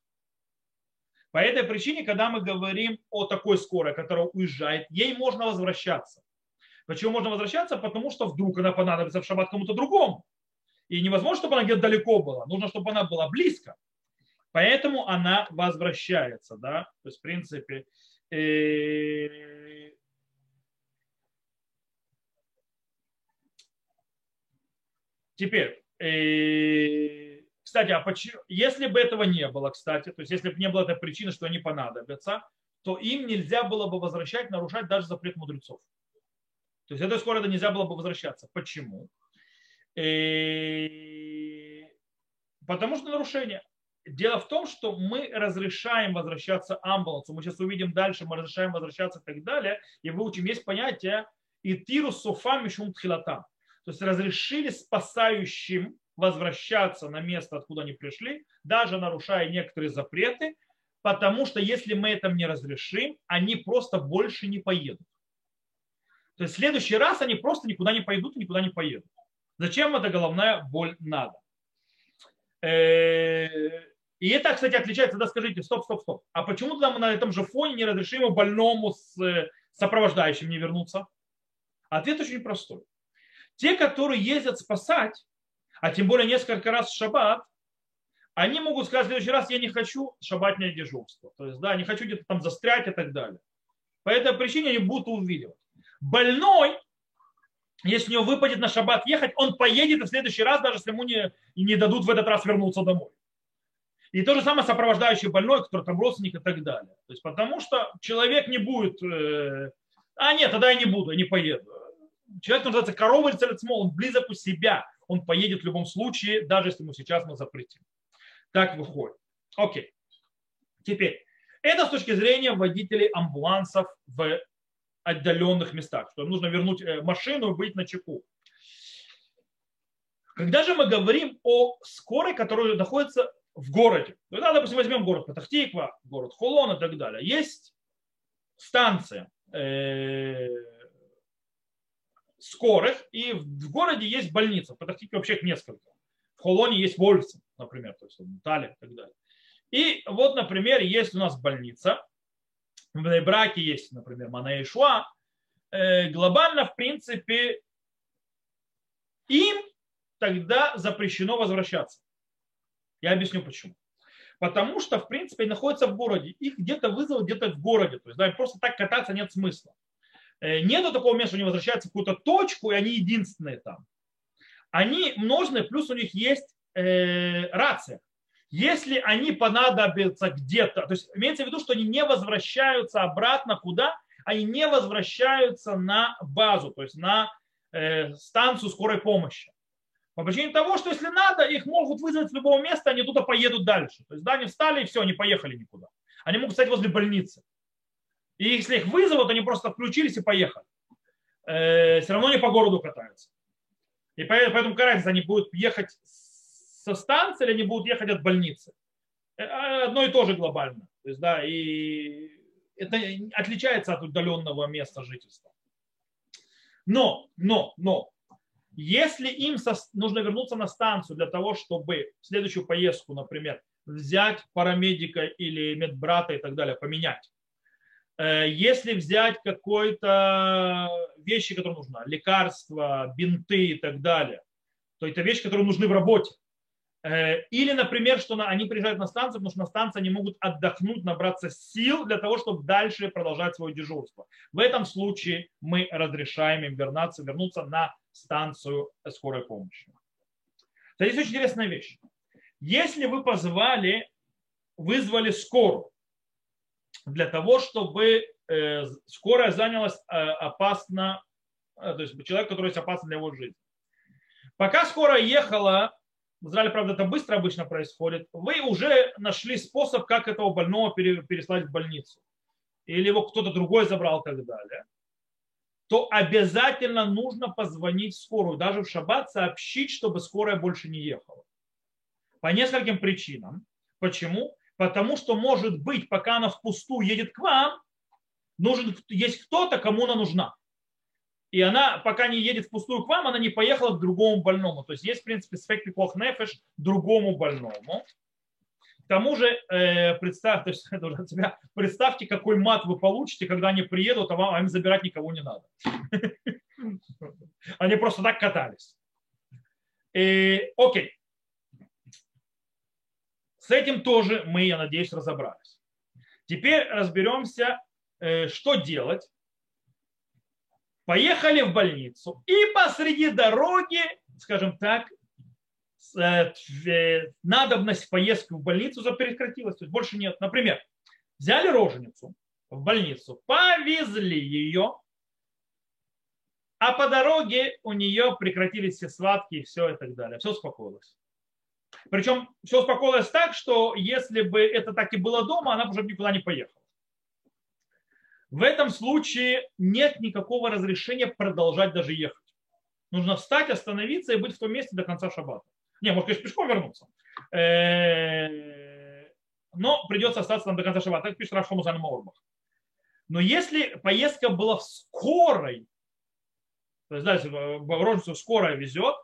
По этой причине, когда мы говорим о такой скорой, которая уезжает, ей можно возвращаться. Почему можно возвращаться? Потому что вдруг она понадобится в шаббат кому-то другому. И невозможно, чтобы она где-то далеко была. Нужно, чтобы она была близко. Поэтому она возвращается. Да? То есть, в принципе, э, Теперь, э, кстати, а почему, если бы этого не было, кстати, то есть если бы не было этой причины, что они понадобятся, то им нельзя было бы возвращать, нарушать даже запрет мудрецов. То есть этой скорой нельзя было бы возвращаться. Почему? Э, потому что нарушение. Дело в том, что мы разрешаем возвращаться амбулансу. Мы сейчас увидим дальше, мы разрешаем возвращаться и так далее. И выучим, есть понятие итиру софа мишум тхилатам. То есть разрешили спасающим возвращаться на место, откуда они пришли, даже нарушая некоторые запреты, потому что если мы это не разрешим, они просто больше не поедут. То есть в следующий раз они просто никуда не пойдут и никуда не поедут. Зачем эта головная боль надо? Э, и это, кстати, отличается, да, скажите, стоп, стоп, стоп. А почему тогда мы на этом же фоне не разрешим больному с сопровождающим не вернуться? Ответ очень простой. Те, которые ездят спасать, а тем более несколько раз в шаббат, они могут сказать в следующий раз, я не хочу шаббатное дежурство. То есть, да, не хочу где-то там застрять и так далее. По этой причине они будут увиливать. Больной, если у него выпадет на шаббат ехать, он поедет и в следующий раз, даже если ему не, не дадут в этот раз вернуться домой. И то же самое сопровождающий больной, который там родственник и так далее. То есть потому что человек не будет, э, а нет, тогда я не буду, я не поеду человек называется корова целецмол, он близок у себя, он поедет в любом случае, даже если ему сейчас мы запретим. Так выходит. Окей. Теперь, это с точки зрения водителей амбулансов в отдаленных местах, что нужно вернуть э, машину и быть на чеку. Когда же мы говорим о скорой, которая находится в городе, тогда, допустим, возьмем город Патахтиква, город Холон и так далее, есть станция, э, скорых, и в городе есть больница, в Патахтике вообще их несколько. Холоне есть Вольфсон, например, то есть в Тале и так далее. И вот, например, есть у нас больница, в браке есть, например, Манаишуа, э, глобально, в принципе, им тогда запрещено возвращаться. Я объясню почему. Потому что, в принципе, находятся в городе. Их где-то вызовут, где-то в городе. То есть да, просто так кататься нет смысла. Э, нету такого места, что они возвращаются в какую-то точку, и они единственные там. Они множные, плюс у них есть э, рация. Если они понадобятся где-то, то есть имеется в виду, что они не возвращаются обратно куда, они не возвращаются на базу, то есть на э, станцию скорой помощи. По причине того, что если надо, их могут вызвать с любого места, они туда поедут дальше. То есть да, они встали и все, они поехали никуда. Они могут стать возле больницы. И если их вызовут, они просто включились и поехали. Э, все равно не по городу катаются. И поэтому разница, они будут ехать со станции или они будут ехать от больницы. Э, одно и то же глобально. То есть, да, и это отличается от удаленного места жительства. Но, но, но, если им нужно вернуться на станцию для того, чтобы в следующую поездку, например, взять парамедика или медбрата и так далее, поменять, если взять какой-то вещи, которые нужны, лекарства, бинты и так далее, то это вещи, которые нужны в работе. Э, или, например, что они приезжают на станцию, потому что на станции они могут отдохнуть, набраться сил для того, чтобы дальше продолжать свое дежурство. В этом случае мы разрешаем им вернуться, вернуться на станцию скорой помощи. Здесь очень интересная вещь. Если вы позвали, вызвали скорую, для того, чтобы э, скорая занялась э, опасно, э, то есть человек, который есть опасен для его жизни. Пока скорая ехала, в Израиле, правда, это быстро обычно происходит, вы уже нашли способ, как этого больного переслать в больницу. Или его кто-то другой забрал и так далее то обязательно нужно позвонить в скорую, даже в шаббат сообщить, чтобы скорая больше не ехала. По нескольким причинам. Почему? Потому что, может быть, пока она впустую едет к вам, нужен, есть кто-то, кому она нужна. И она, пока не едет впустую к вам, она не поехала к другому больному. То есть есть, в принципе, спект пикох другому больному. К тому же, э, представь, то есть, себя, представьте, какой мат вы получите, когда они приедут, а вам, а им забирать никого не надо. Они просто так катались. Окей. С этим тоже мы, я надеюсь, разобрались. Теперь разберемся, э, что делать. Поехали в больницу и посреди дороги, скажем так, э, э, надобность поездки в больницу прекратилась, то есть больше нет. Например, взяли роженицу в больницу, повезли ее, а по дороге у нее прекратились все схватки и все и так далее. Все успокоилось. Причем все успокоилось так, что если бы это так и было дома, она уже никуда не поехала. В этом случае нет никакого разрешения продолжать даже ехать. Нужно встать, остановиться и быть в том месте до конца шаббата. Не, может, конечно, пешком вернуться. Э, но придется остаться там до конца шаббата. Так пишет Раф Хамузан Маурбах. Но если поездка была в скорой, то есть, да, в скорая везет,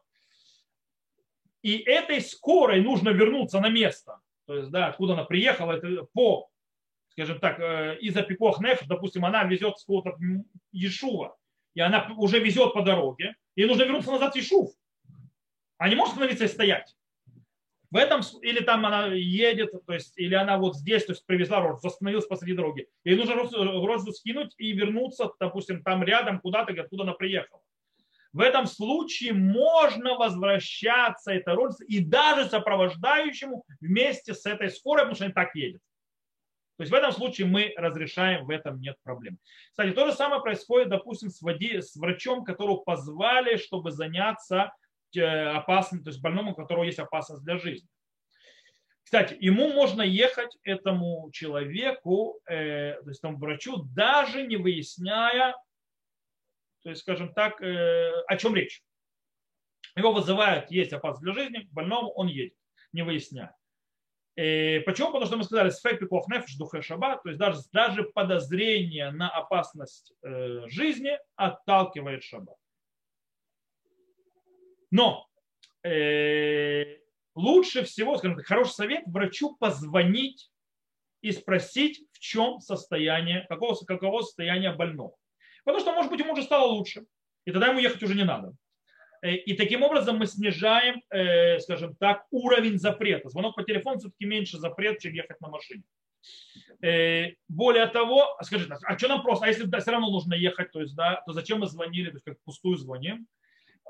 и этой скорой нужно вернуться на место. То есть, да, откуда она приехала, это по, скажем так, э, из-за пикох неф, допустим, она везет с какого-то Ешува, и она уже везет по дороге, и нужно вернуться назад в Ешув. А не может становиться и стоять. В этом, или там она едет, то есть, или она вот здесь, то есть привезла розу, остановилась посреди дороги. Ей нужно розу скинуть и вернуться, допустим, там рядом куда-то, откуда она приехала в этом случае можно возвращаться этой родственнице и даже сопровождающему вместе с этой скорой, потому что они так едет. То есть в этом случае мы разрешаем, в этом нет проблем. Кстати, то же самое происходит, допустим, с, води, с врачом, которого позвали, чтобы заняться э, опасным, то есть больному, у которого есть опасность для жизни. Кстати, ему можно ехать, этому человеку, э, то есть этому врачу, даже не выясняя то есть, скажем так, э, о чем речь. Его вызывают, есть опасность для жизни, больному он едет, не выясняя. И почему? Потому что мы сказали, сфейк пиков духе шаба, то есть даже, даже подозрение на опасность э, жизни отталкивает шаба. Но э, лучше всего, скажем так, хороший совет врачу позвонить и спросить, в чем состояние, какого, каково состояние больного. Потому что, может быть, ему уже стало лучше, и тогда ему ехать уже не надо. Э, и таким образом мы снижаем, э, скажем так, уровень запрета. Звонок по телефону все-таки меньше запрет, чем ехать на машине. Э, более того, скажите, а что нам просто, а если все равно нужно ехать, то есть, да, то зачем мы звонили, то есть как пустую звоним?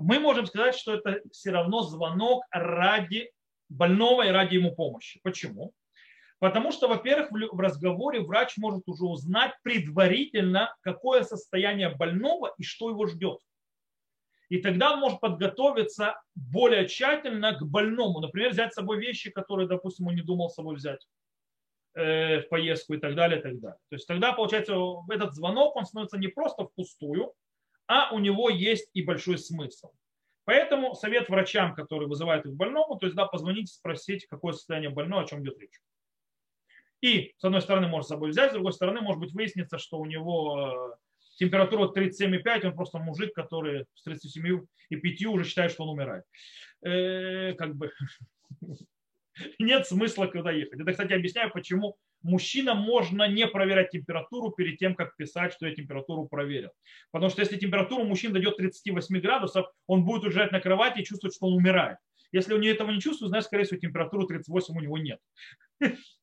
Мы можем сказать, что это все равно звонок ради больного и ради ему помощи. Почему? Потому что, во-первых, в разговоре врач может уже узнать предварительно, какое состояние больного и что его ждет. И тогда он может подготовиться более тщательно к больному. Например, взять с собой вещи, которые, допустим, он не думал с собой взять э, в поездку и так далее, и так далее. То есть тогда, получается, этот звонок, он становится не просто впустую, а у него есть и большой смысл. Поэтому совет врачам, которые вызывают их больному, то есть да, позвонить, спросить, какое состояние больного, о чем идет речь. И, с одной стороны, может с собой взять, с другой стороны, может быть, выяснится, что у него э, температура 37,5, он просто мужик, который с 37,5 уже считает, что он умирает. Э, как бы нет смысла куда ехать. Это, кстати, объясняю, почему мужчинам можно не проверять температуру перед тем, как писать, что я температуру проверил. Потому что если температура мужчин дойдет 38 градусов, он будет лежать на кровати и чувствовать, что он умирает. Если он этого не чувствует, значит, скорее всего, температуру 38 у него нет.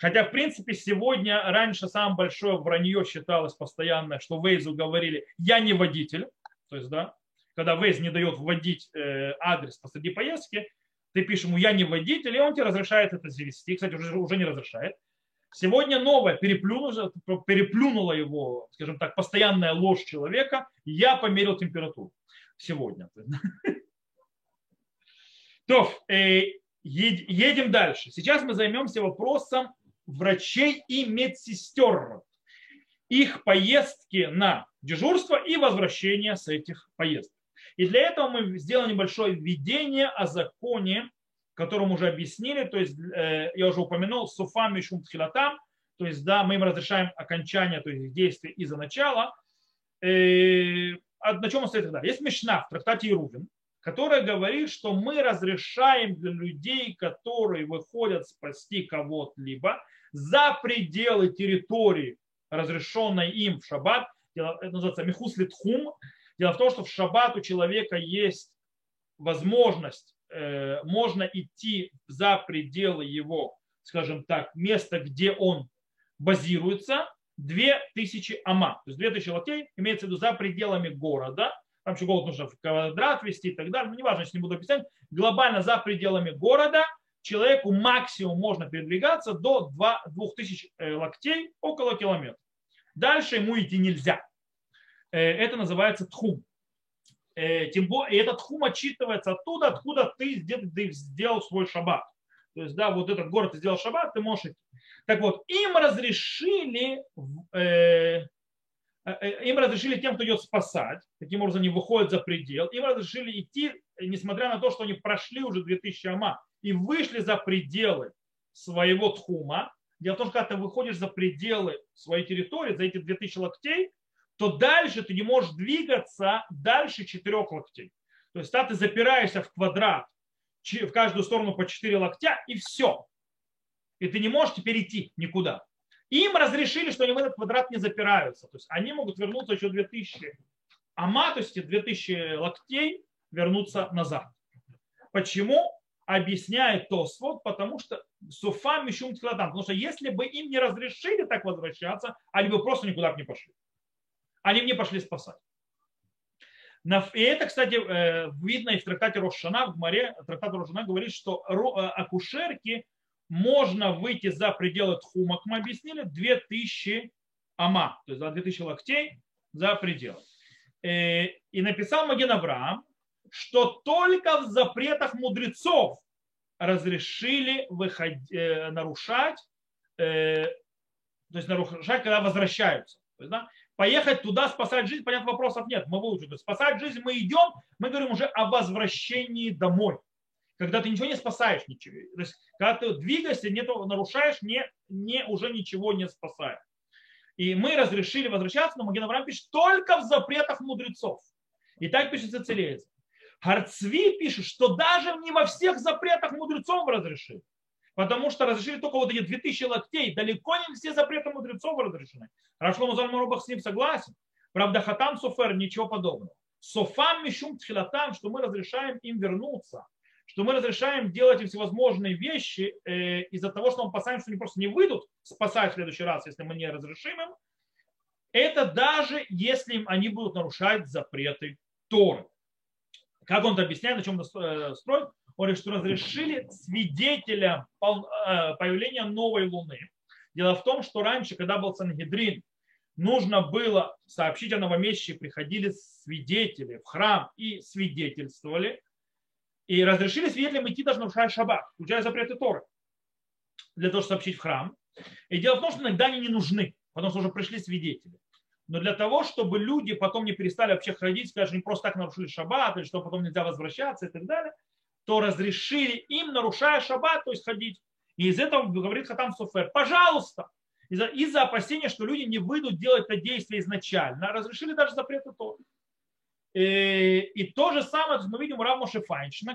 Хотя, в принципе, сегодня раньше самое большое вранье считалось постоянно, что Вейзу говорили, я не водитель. То есть, да, когда Вейз не дает вводить э, адрес посреди поездки, ты пишешь ему, я не водитель, и он тебе разрешает это завести. Кстати, уже, уже не разрешает. Сегодня новое переплюнуло, переплюнула его, скажем так, постоянная ложь человека. Я померил температуру сегодня. То, э, едем дальше. Сейчас мы займемся вопросом врачей и медсестер, их поездки на дежурство и возвращение с этих поездок. И для этого мы сделали небольшое введение о законе, которым уже объяснили, то есть э, я уже упомянул, суфам и шум тхилатам, то есть да, мы им разрешаем окончание, то есть действия из-за начала. Э, на чем он стоит тогда? Есть Мишна в трактате Ирувин, которая говорит, что мы разрешаем для людей, которые выходят спасти кого-либо, за пределы территории, разрешенной им в шаббат, это называется михус литхум. Дело в том, что в шаббат у человека есть возможность, э, можно идти за пределы его, скажем так, места, где он базируется, 2000 ама, то есть 2000 локтей, имеется в виду за пределами города, там еще голод нужно в квадрат вести и так далее, но неважно, если не буду описать, глобально за пределами города – человеку максимум можно передвигаться до 2000 э, локтей, около километра. Дальше ему идти нельзя. Э, это называется тхум. Э, тем более, и этот тхум отчитывается оттуда, откуда ты сделал свой шаббат. То есть, да, вот этот город ты сделал шаббат, ты можешь идти. Так вот, им разрешили, им разрешили тем, кто идет спасать, таким образом они выходят за предел, им разрешили идти, несмотря на то, что они прошли уже 2000 ама, и вышли за пределы своего тхума, дело в том, что когда ты выходишь за пределы своей территории, за эти 2000 локтей, то дальше ты не можешь двигаться дальше 4 локтей. То есть да, ты запираешься в квадрат в каждую сторону по 4 локтя и все. И ты не можешь теперь идти никуда. Им разрешили, что они в этот квадрат не запираются. То есть они могут вернуться еще 2000 ама, то есть 2000 локтей вернуться назад. Почему? Объясняет Тосфот, потому что суфа мишум тхиладам. Потому что если бы им не разрешили так возвращаться, они бы просто никуда не пошли. Они бы не пошли спасать. И это, кстати, э, видно и в трактате Рошана, в море трактат Рошана говорит, что э, акушерки можно выйти за пределы тхума, как мы объяснили, 2000 ама, то есть за 2000 локтей за пределы. Э, и написал Маген Авраам, что только в запретах мудрецов разрешили выходить, э, нарушать, э, то есть нарушать, когда возвращаются. То есть, да, поехать туда, спасать жизнь, понятно, вопросов нет. Мы выучили. Спасать жизнь мы идем, мы говорим уже о возвращении домой. Когда ты ничего не спасаешь, ничего. То есть, когда ты двигаешься, не нарушаешь, не, не, уже ничего не спасаешь. И мы разрешили возвращаться, но Маген Авраам пишет только в запретах мудрецов. И так пишется Целеец. Харцви пишет, что даже не во всех запретах мудрецов разрешили. Потому что разрешили только вот эти 2000 локтей. Далеко не все запреты мудрецов разрешены. Рашлому Зальмарубах с ним согласен. Правда, хатам софер ничего подобного. Софам мишум тхилатам, что мы разрешаем им вернуться, что мы разрешаем делать им всевозможные вещи э, из-за того, что мы опасаемся, что они просто не выйдут спасать в следующий раз, если мы не разрешим им. Это даже если они будут нарушать запреты Торы. Как он это объясняет, на чем он э, строит? Он говорит, что разрешили свидетелям э, появления новой луны. Дело в том, что раньше, когда был Сангедрин, нужно было сообщить о новомесячии, приходили свидетели в храм и свидетельствовали. И разрешили свидетелям идти даже нарушая шаббат, включая запреты Торы, для того, чтобы сообщить в храм. И дело в том, что иногда они не нужны, потому что уже пришли свидетели. Но для того, чтобы люди потом не перестали вообще ходить, что они просто так нарушили шаббат, или что потом нельзя возвращаться и так далее, то разрешили им, нарушая шаббат, то есть ходить. И из этого говорит Хатам Суфер, пожалуйста, из-за, из опасения, что люди не выйдут делать это действие изначально, разрешили даже запреты Торы. И, и то же самое мы видим у Рав Моше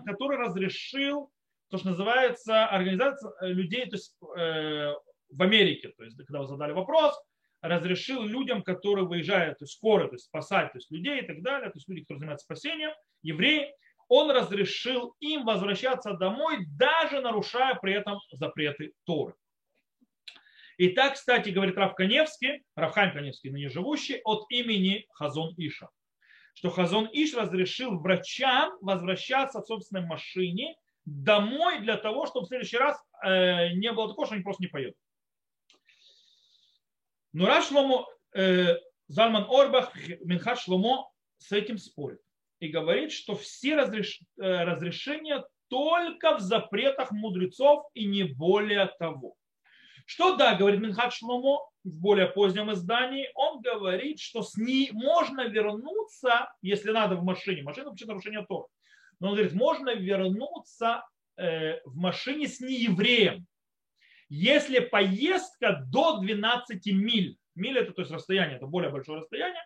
который разрешил то, что называется организация э, людей то есть, э, в Америке. То есть, когда вы задали вопрос, разрешил людям, которые выезжают, есть скоро, то есть спасать то есть людей и так далее, то есть люди, которые занимаются спасением, евреи, он разрешил им возвращаться домой, даже нарушая при этом запреты Торы. И так, кстати, говорит Рав Каневский, Равхайм Каневский, ныне живущий, от имени Хазон Иша, что Хазон Иш разрешил врачам возвращаться в собственной машине домой для того, чтобы в следующий раз э, не было такого, что они просто не поедут. Но Рав Шломо, э, Зальман Орбах, Минхат Шломо с этим спорит и говорит, что все разреш, э, разрешения только в запретах мудрецов и не более того. Что да, говорит Минхат Шломо в более позднем издании, он говорит, что с ней можно вернуться, если надо в машине, машина вообще нарушение Тора, но он говорит, можно вернуться э, в машине с неевреем, если поездка до 12 миль, миль это то есть расстояние, это более большое расстояние,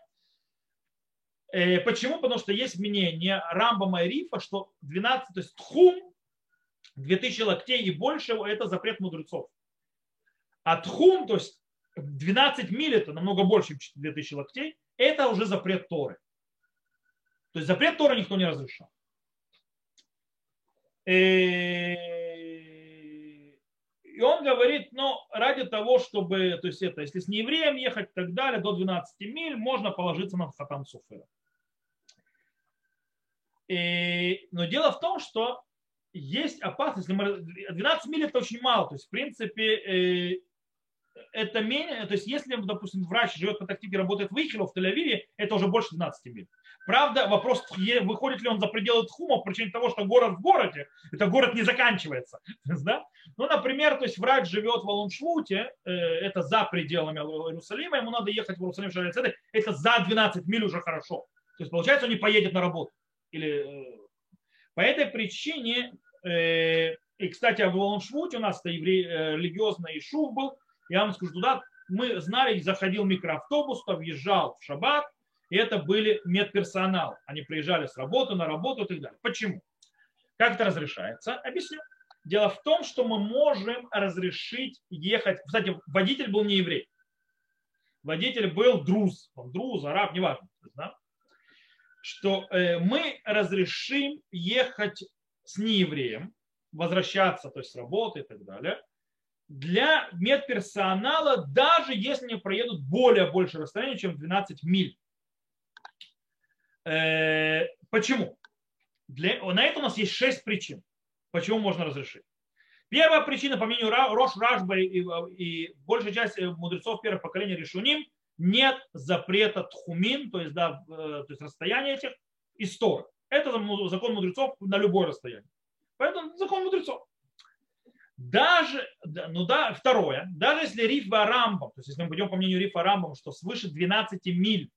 э, Почему? Потому что есть мнение Рамбама и Рифа, что 12, то есть тхум, 2000 локтей и больше, это запрет мудрецов. А тхум, то есть 12 миль, это намного больше, чем 2000 локтей, это уже запрет Торы. То есть запрет Торы никто не разрешал. И он говорит, ну, ради того, чтобы, то есть это, если с неевреем ехать и так далее, до 12 миль, можно положиться на хатам суфера. И, но дело в том, что есть опасность, 12 миль это очень мало, то есть в принципе э, это менее, то есть если, допустим, врач живет в Антарктиде, работает в Ихило, в Тель-Авиве, это уже больше 12 миль. Правда, вопрос, выходит ли он за пределы Тхума по причине того, что город в городе, это город не заканчивается. Да? Ну, например, то есть врач живет в Алуншвуте, э, это за пределами Иерусалима, ему надо ехать в Иерусалим, это за 12 миль уже хорошо. То есть, получается, он не поедет на работу. Или, э, по этой причине, э, и, кстати, в Алуншвуте у нас это еврей, религиозный шув был, я вам скажу, туда мы знали, заходил микроавтобус, то въезжал в шаббат, и это были медперсонал. Они приезжали с работы на работу и так далее. Почему? Как это разрешается? Объясню. Дело в том, что мы можем разрешить ехать. Кстати, водитель был не еврей. Водитель был друз. Он друз, араб, неважно. Да? Что э, мы разрешим ехать с неевреем, возвращаться то есть с работы и так далее, для медперсонала, даже если они проедут более большее расстояние, чем 12 миль. Э, почему? Для, на это у нас есть шесть причин, почему можно разрешить. Первая причина, по мнению Рош Рашба и, и большая часть мудрецов первого поколения Решуним, нет запрета тхумин, то есть, да, э, то есть расстояние этих историй. Это закон мудрецов на любое расстояние. Поэтому закон мудрецов. Даже, ну да, второе, даже если риф Рамбам, то есть если мы пойдем по мнению рифа Рамбам, что свыше 12 миль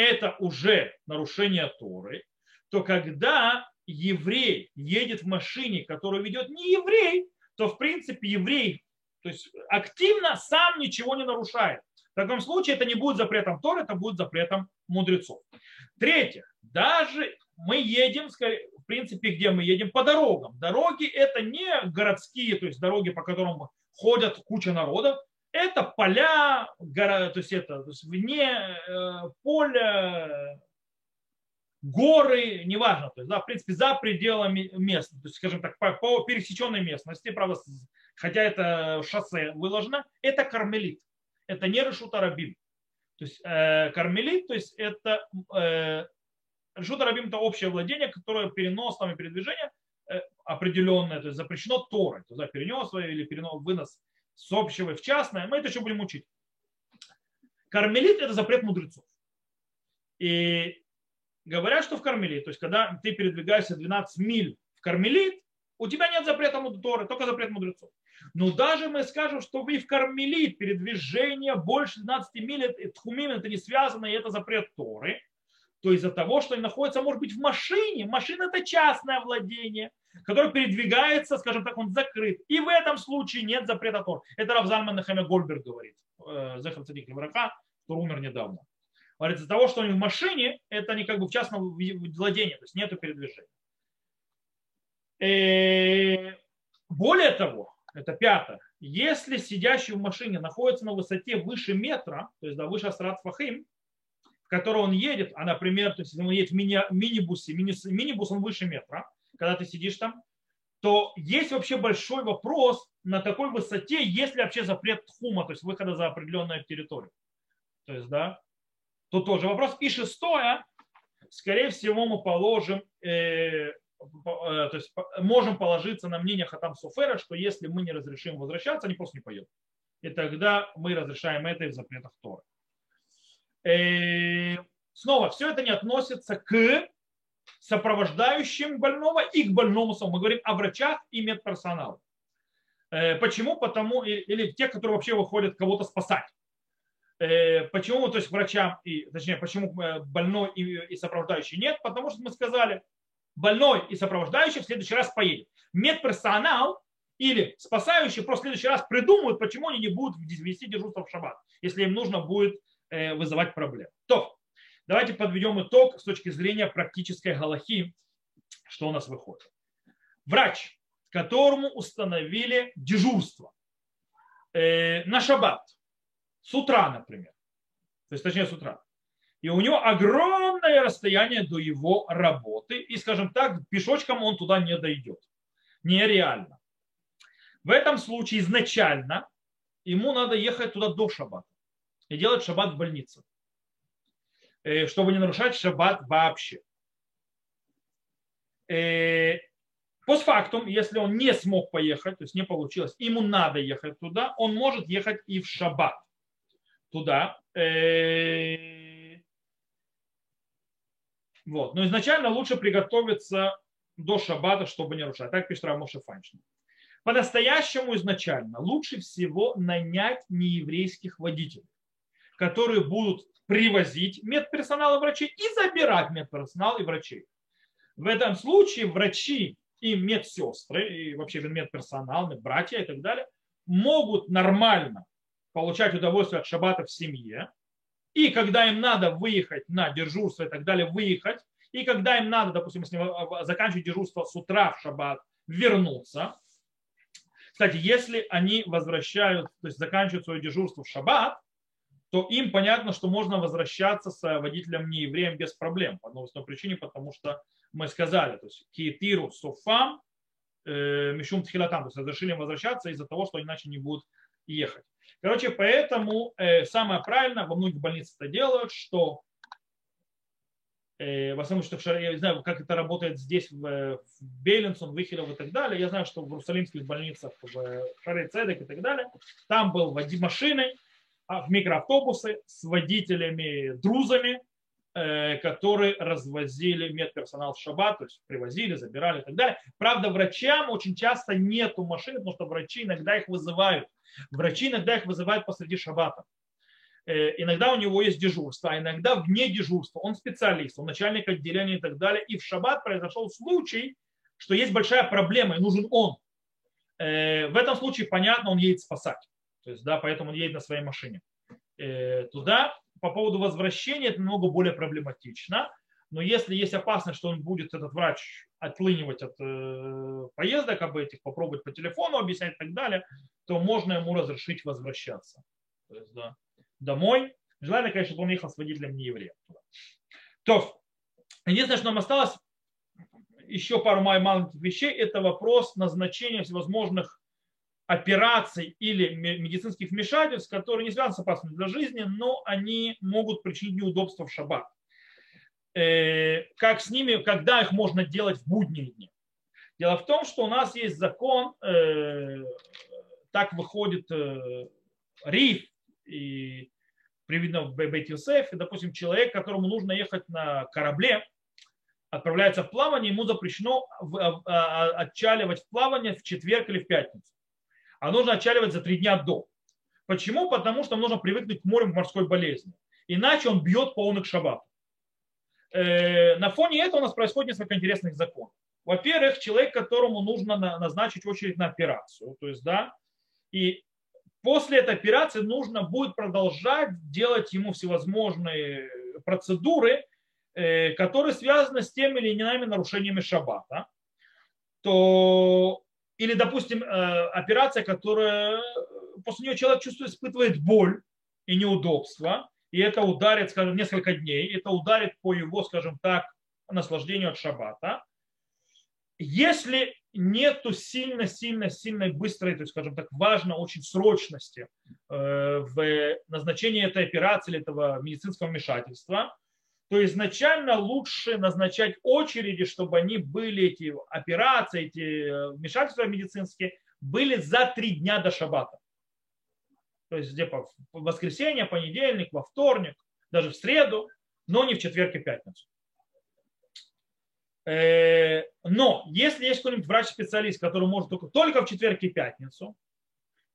это уже нарушение Торы, то когда еврей едет в машине, которую ведет не еврей, то в принципе еврей то есть активно сам ничего не нарушает. В таком случае это не будет запретом Торы, это будет запретом мудрецов. Третье, даже мы едем, принципе, где мы едем по дорогам. Дороги это не городские, то есть дороги, по которым ходят куча народов, это поля, гора, то есть это то есть вне э, поля, горы, неважно, то есть, да, в принципе, за пределами места, то есть, скажем так, по, по пересеченной местности, правда, хотя это шоссе выложено, это кармелит, это не решут арабим. То есть э, кармелит, то есть это э, решут арабим это общее владение, которое перенос там и передвижение э, определенное, то есть запрещено Торой, то есть да, перенос или перенос, вынос с общего в частное, мы это еще будем учить. Кармелит – это запрет мудрецов. И говорят, что в кармелит, то есть когда ты передвигаешься 12 миль в кармелит, у тебя нет запрета Торы, только запрет мудрецов. Но даже мы скажем, что вы в кармелит передвижение больше 12 миль, тхумим, это не связано, и это запрет Торы, то из-за того, что они находятся, может быть, в машине. Машина – это частное владение, которое передвигается, скажем так, он закрыт. И в этом случае нет запрета Тор. Это Равзальман Нахамя Гольберг говорит, э, Зехар Цадик Левраха, который умер недавно. Говорит, из-за того, что они в машине, это не как бы в частном владении, то есть нету передвижения. И э, более того, это пятое, если сидящий в машине находится на высоте выше метра, то есть да, выше Астрат Фахим, которой он едет, а, например, то есть, он едет в мини, минибусе, мини, минибус он выше метра, когда ты сидишь там, то есть вообще большой вопрос, на такой высоте есть ли вообще запрет тхума, то есть выхода за определенную территорию. То есть, да, то тоже вопрос. И шестое, скорее всего, мы положим, э, э, то есть можем положиться на мнение Хатам Суфера, что если мы не разрешим возвращаться, они просто не поедут. И тогда мы разрешаем это в запретах Торы. Э, снова, все это не относится к сопровождающим больного и к больному самому. Мы говорим о врачах и медперсонале. Э, почему? Потому, или те, которые вообще выходят кого-то спасать. Э, почему, то есть врачам, и, точнее, почему больной и, и сопровождающий нет? Потому что мы сказали, больной и сопровождающий в следующий раз поедет. Медперсонал или спасающий просто в следующий раз придумают, почему они не будут вести дежурство в шаббат, если им нужно будет вызывать проблем. То, давайте подведем итог с точки зрения практической галахи, что у нас выходит. Врач, которому установили дежурство э, на шаббат, с утра, например, то есть точнее с утра, и у него огромное расстояние до его работы, и, скажем так, пешочком он туда не дойдет. Нереально. В этом случае изначально ему надо ехать туда до шаббата и делать шаббат в больнице, э, чтобы не нарушать шаббат вообще. Э, постфактум, если он не смог поехать, то есть не получилось, ему надо ехать туда, он может ехать и в шаббат туда. Э, вот. Но изначально лучше приготовиться до шаббата, чтобы не нарушать. Так пишет Рамоша Файншин. По-настоящему изначально лучше всего нанять нееврейских водителей которые будут привозить медперсонал и врачей и забирать медперсонал и врачей. В этом случае врачи и медсестры, и вообще медперсонал, медбратья и так далее, могут нормально получать удовольствие от шаббата в семье. И когда им надо выехать на дежурство и так далее, выехать. И когда им надо, допустим, если заканчивать дежурство с утра в шаббат, вернуться. Кстати, если они возвращают, то есть заканчивают свое дежурство в шаббат, то им понятно, что можно возвращаться с водителем неевреем без проблем. По одной простой причине, потому что мы сказали, то есть киетиру софам э, мишум тхилатам, то есть разрешили им возвращаться из-за того, что иначе не будут ехать. Короче, поэтому э, самое правильное, во многих больницах это делают, что э, в основном, что в Шаре, я не знаю, как это работает здесь, в, в Бейлинсон, в Ихилев и так далее. Я знаю, что в иерусалимских больницах, в Шаре Цедек и так далее, там был води машины, в микроавтобусы с водителями, друзами, э, которые развозили медперсонал в шаббат, то есть привозили, забирали и так далее. Правда, врачам очень часто нету машин, потому что врачи иногда их вызывают. Врачи иногда их вызывают посреди шаббата. Э, иногда у него есть дежурство, а иногда вне дежурства. Он специалист, он начальник отделения и так далее. И в шаббат произошел случай, что есть большая проблема, и нужен он. Э, в этом случае, понятно, он едет спасать. Есть, да, поэтому он едет на своей машине. Э, туда по поводу возвращения это намного более проблематично. но если есть опасность, что он будет, этот врач, отлынивать от э, поездок об этих, попробовать по телефону объяснять и так далее, то можно ему разрешить возвращаться. То есть, да, домой. Желательно, конечно, чтобы он ехал с водителем не евреем. То, единственное, что нам осталось, еще пару маленьких вещей, это вопрос назначения всевозможных операций или медицинских вмешательств, которые не связаны с опасностью для жизни, но они могут причинить неудобства в шаббат. Э, как с ними, когда их можно делать в будние дни. Дело в том, что у нас есть закон, э, так выходит э, риф и приведено в Бейт Юсеф, и, допустим, человек, которому нужно ехать на корабле, отправляется в плавание, ему запрещено а, а, отчаливать в плавание в четверг или в пятницу. А нужно отчаливать за три дня до. Почему? Потому что нужно привыкнуть к морю в морской болезни. Иначе он бьет полных шаббат. Э, на фоне этого у нас происходит несколько интересных законов. Во-первых, человек, которому нужно назначить очередь на операцию, то есть, да, и после этой операции нужно будет продолжать делать ему всевозможные процедуры, э, которые связаны с теми или иными нарушениями шаббата, то или, допустим, э, операция, которая после нее человек чувствует, испытывает боль и неудобство, и это ударит, скажем, несколько дней, это ударит по его, скажем так, наслаждению от шаббата. Если нету сильно-сильно-сильной быстрой, то есть, скажем так, важно очень срочности э, в назначении этой операции или этого медицинского вмешательства, то изначально лучше назначать очереди, чтобы они были, эти операции, эти э, вмешательства медицинские, были за три дня до шаббата то есть где по воскресенье, понедельник, во вторник, даже в среду, но не в четверг и пятницу. Э, но если есть какой-нибудь врач-специалист, который может только, только в четверг и пятницу,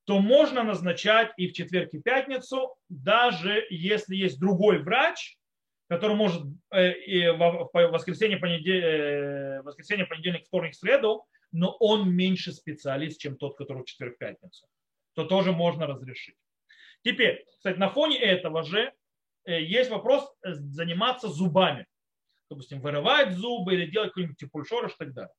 то можно назначать и в четверг и пятницу, даже если есть другой врач, который может э, и в воскресенье, понедельник, э, воскресенье, понедельник, вторник, среду, но он меньше специалист, чем тот, который в четверг-пятницу, то тоже можно разрешить. Теперь, кстати, на фоне этого же э, есть вопрос заниматься зубами. Допустим, вырывать зубы или делать какой-нибудь типульшорыш и так далее.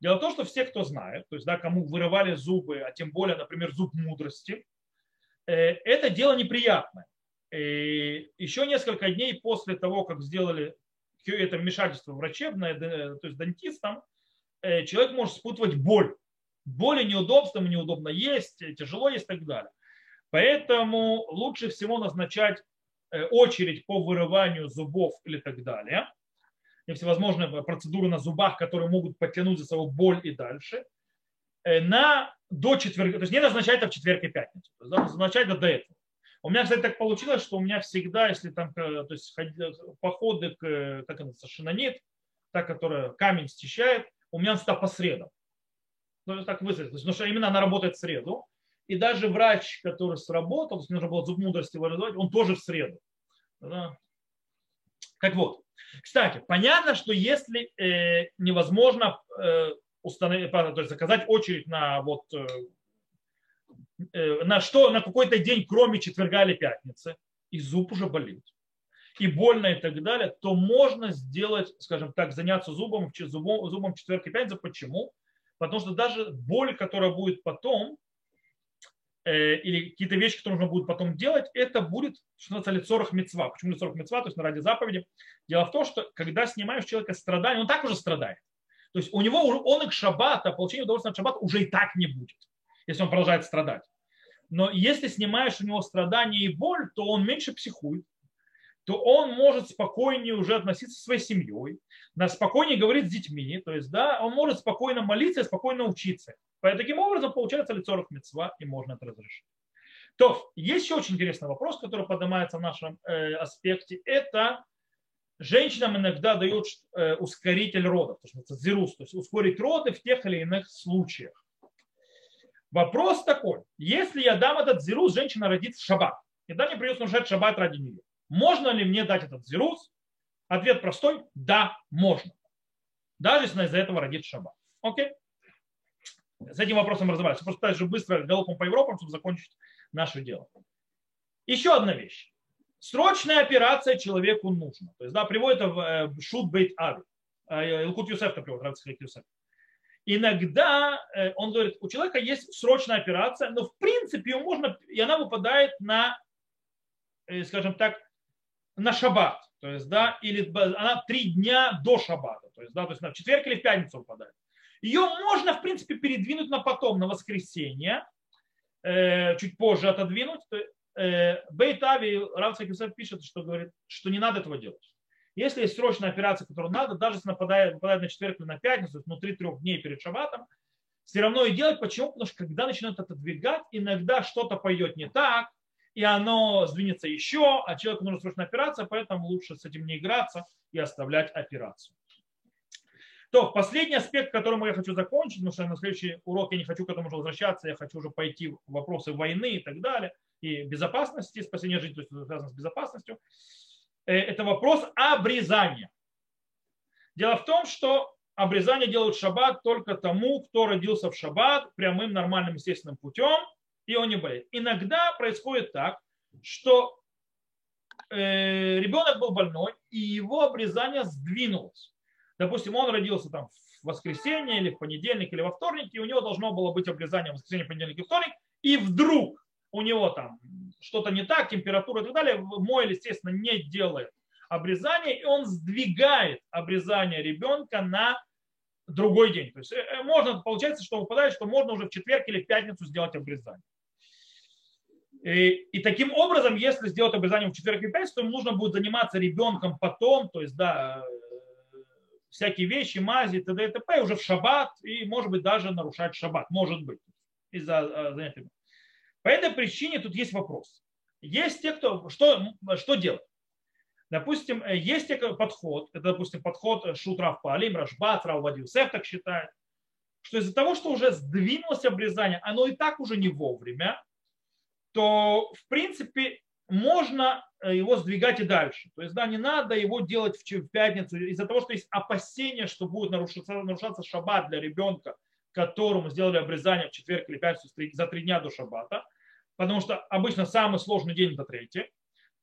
Дело в том, что все, кто знает, то есть, да, кому вырывали зубы, а тем более, например, зуб мудрости, это дело неприятное. И еще несколько дней после того, как сделали это вмешательство врачебное, то есть дантистам, человек может спутывать боль. Боль и неудобство, неудобно есть, тяжело есть и так далее. Поэтому лучше всего назначать э, очередь по вырыванию зубов или так далее. И всевозможные процедуры на зубах, которые могут подтянуть за собой боль и дальше. Э, на до четверга, то есть не назначать это в четверг и пятницу, назначать до этого. У меня, кстати, так получилось, что у меня всегда, если там э, то есть, походы к, как это, шинонит, та, которая камень стещает, у меня он всегда по средам. Ну, так высадить. Потому что именно она работает в среду. И даже врач, который сработал, то нужно было зуб мудрости вырезать, он тоже в среду. Да? Так вот, кстати, понятно, что если э, невозможно э, установить, то есть заказать очередь на вот э, э, на что, на какой-то день, кроме четверга или пятницы, и зуб уже болит, и больно и так далее, то можно сделать, скажем так, заняться зубом, зубом, зубом четверг и пятницу. Почему? Потому что даже боль, которая будет потом, Э, или какие-то вещи, которые нужно будет потом делать, это будет, что называется, лицорах мецва. Почему лицорах мецва? То есть на ради заповеди. Дело в том, что когда снимаешь человека страдания, он так уже страдает. То есть у него он и к шаббата, получение удовольствия от шаббата уже и так не будет, если он продолжает страдать. Но если снимаешь у него страдания и боль, то он меньше психует, то он может спокойнее уже относиться со своей семьей, спокойнее говорить с детьми, то есть, да, он может спокойно молиться спокойно учиться. Поэтому таким образом получается лицо мецва и можно это разрешить. То, есть еще очень интересный вопрос, который поднимается в нашем э, аспекте. Это женщинам иногда дают э, ускоритель родов, то есть зирус, то есть ускорить роды в тех или иных случаях. Вопрос такой, если я дам этот зирус, женщина родится в шаббат, и да, мне придется нарушать шаббат ради нее. Можно ли мне дать этот зирус? Ответ простой, да, можно. Даже если она из-за этого родит шаббат. Окей? С этим вопросом разобрались. Просто так же быстро галопом по Европам, чтобы закончить наше дело. Еще одна вещь. Срочная операция человеку нужна. То есть, да, приводит в Шут Бейт Ави. Илкут Юсеф, приводит, Равцхак Юсеф. Иногда он говорит, у человека есть срочная операция, но в принципе ее можно, и она выпадает на, скажем так, на шаббат. То есть, да, или она три дня до шаббата. То есть, да, то есть на четверг или в пятницу выпадает. Ее можно, в принципе, передвинуть на потом, на воскресенье, э, чуть позже отодвинуть. Э, Бейтави, Рав Цакисов пишет, что говорит, что не надо этого делать. Если есть срочная операция, которую надо, даже если нападает, нападает на четверг или на пятницу, внутри трех дней перед шаббатом, все равно и делать. Почему? Потому что когда начинают отодвигать, иногда что-то пойдет не так, и оно сдвинется еще, а человеку нужна срочная операция, поэтому лучше с этим не играться и оставлять операцию. То, последний аспект, которым я хочу закончить, потому что на следующий урок я не хочу к этому уже возвращаться, я хочу уже пойти в вопросы войны и так далее, и безопасности, спасения жизни, то есть связано с безопасностью, это вопрос обрезания. Дело в том, что обрезание делают шаббат только тому, кто родился в шаббат прямым, нормальным, естественным путем, и он не болеет. Иногда происходит так, что э, ребенок был больной, и его обрезание сдвинулось допустим, он родился там в воскресенье или в понедельник или во вторник, и у него должно было быть обрезание в воскресенье, понедельник и вторник, и вдруг у него там что-то не так, температура и так далее, Мой, естественно, не делает обрезание, и он сдвигает обрезание ребенка на другой день. То есть э, э, можно, получается, что выпадает, что можно уже в четверг или в пятницу сделать обрезание. И, и таким образом, если сделать обрезание в четверг или пятницу, то ему нужно будет заниматься ребенком потом, то есть, да, всякие вещи, мази, т.д. и т.п. уже в шаббат и, может быть, даже нарушать шаббат. Может быть, из-за э, занятия. По этой причине тут есть вопрос. Есть те, кто, что, что делать? Допустим, э, есть подход, это, допустим, подход Шутрав Палим, Рашбат, Равадиусеф так считает, что из-за того, что уже сдвинулось обрезание, оно и так уже не вовремя, то, в принципе, можно э, его сдвигать и дальше. То есть, да, не надо его делать в пятницу из-за того, что есть опасение, что будет нарушаться, нарушаться шаббат для ребенка, которому сделали обрезание в четверг или пятницу за три дня до шаббата, потому что обычно самый сложный день это третий.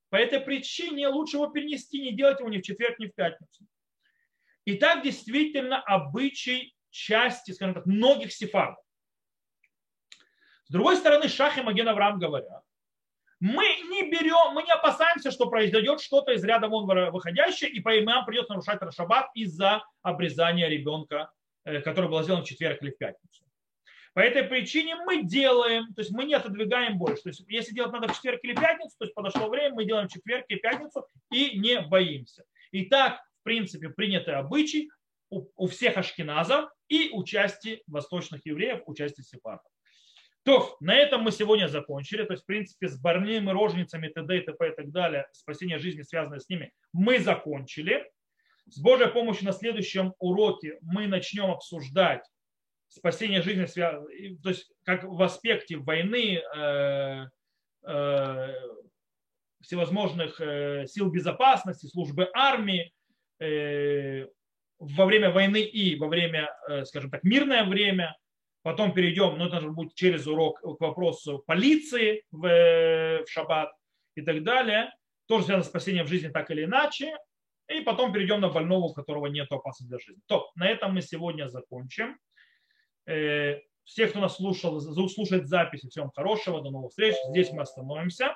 По этой причине лучше его перенести, не делать его ни в четверг, ни в пятницу. И так действительно обычай части, скажем так, многих сефардов. С другой стороны, Шах и Маген Авраам говорят, мы не берем, мы не опасаемся, что произойдет что-то из ряда вон выходящее, и по нам придется нарушать Рашабат из-за обрезания ребенка, э, который был сделан в четверг или в пятницу. По этой причине мы делаем, то есть мы не отодвигаем больше. То есть если делать надо в четверг или пятницу, то есть подошло время, мы делаем четверг и пятницу и не боимся. И так, в принципе, принятый обычай у, у всех ашкеназов и у восточных евреев, у части сепаратов. То, на этом мы сегодня закончили. То есть, в принципе, с больными рожницами, т.д. и т.п. и так далее, спасение жизни, связанное с ними, мы закончили. С Божьей помощью на следующем уроке мы начнем обсуждать спасение жизни, то есть как в аспекте войны, э, э, всевозможных э, сил безопасности, службы армии, во время войны и во время, скажем так, мирное время – Потом перейдем, но это же будет через урок к вопросу полиции в, в шаббат и так далее. Тоже связано с спасением в жизни так или иначе. И потом перейдем на больного, у которого нет опасности для жизни. То, на этом мы сегодня закончим. Э, всех, кто нас слушал, слушает записи, всем хорошего, до новых встреч. Здесь мы остановимся.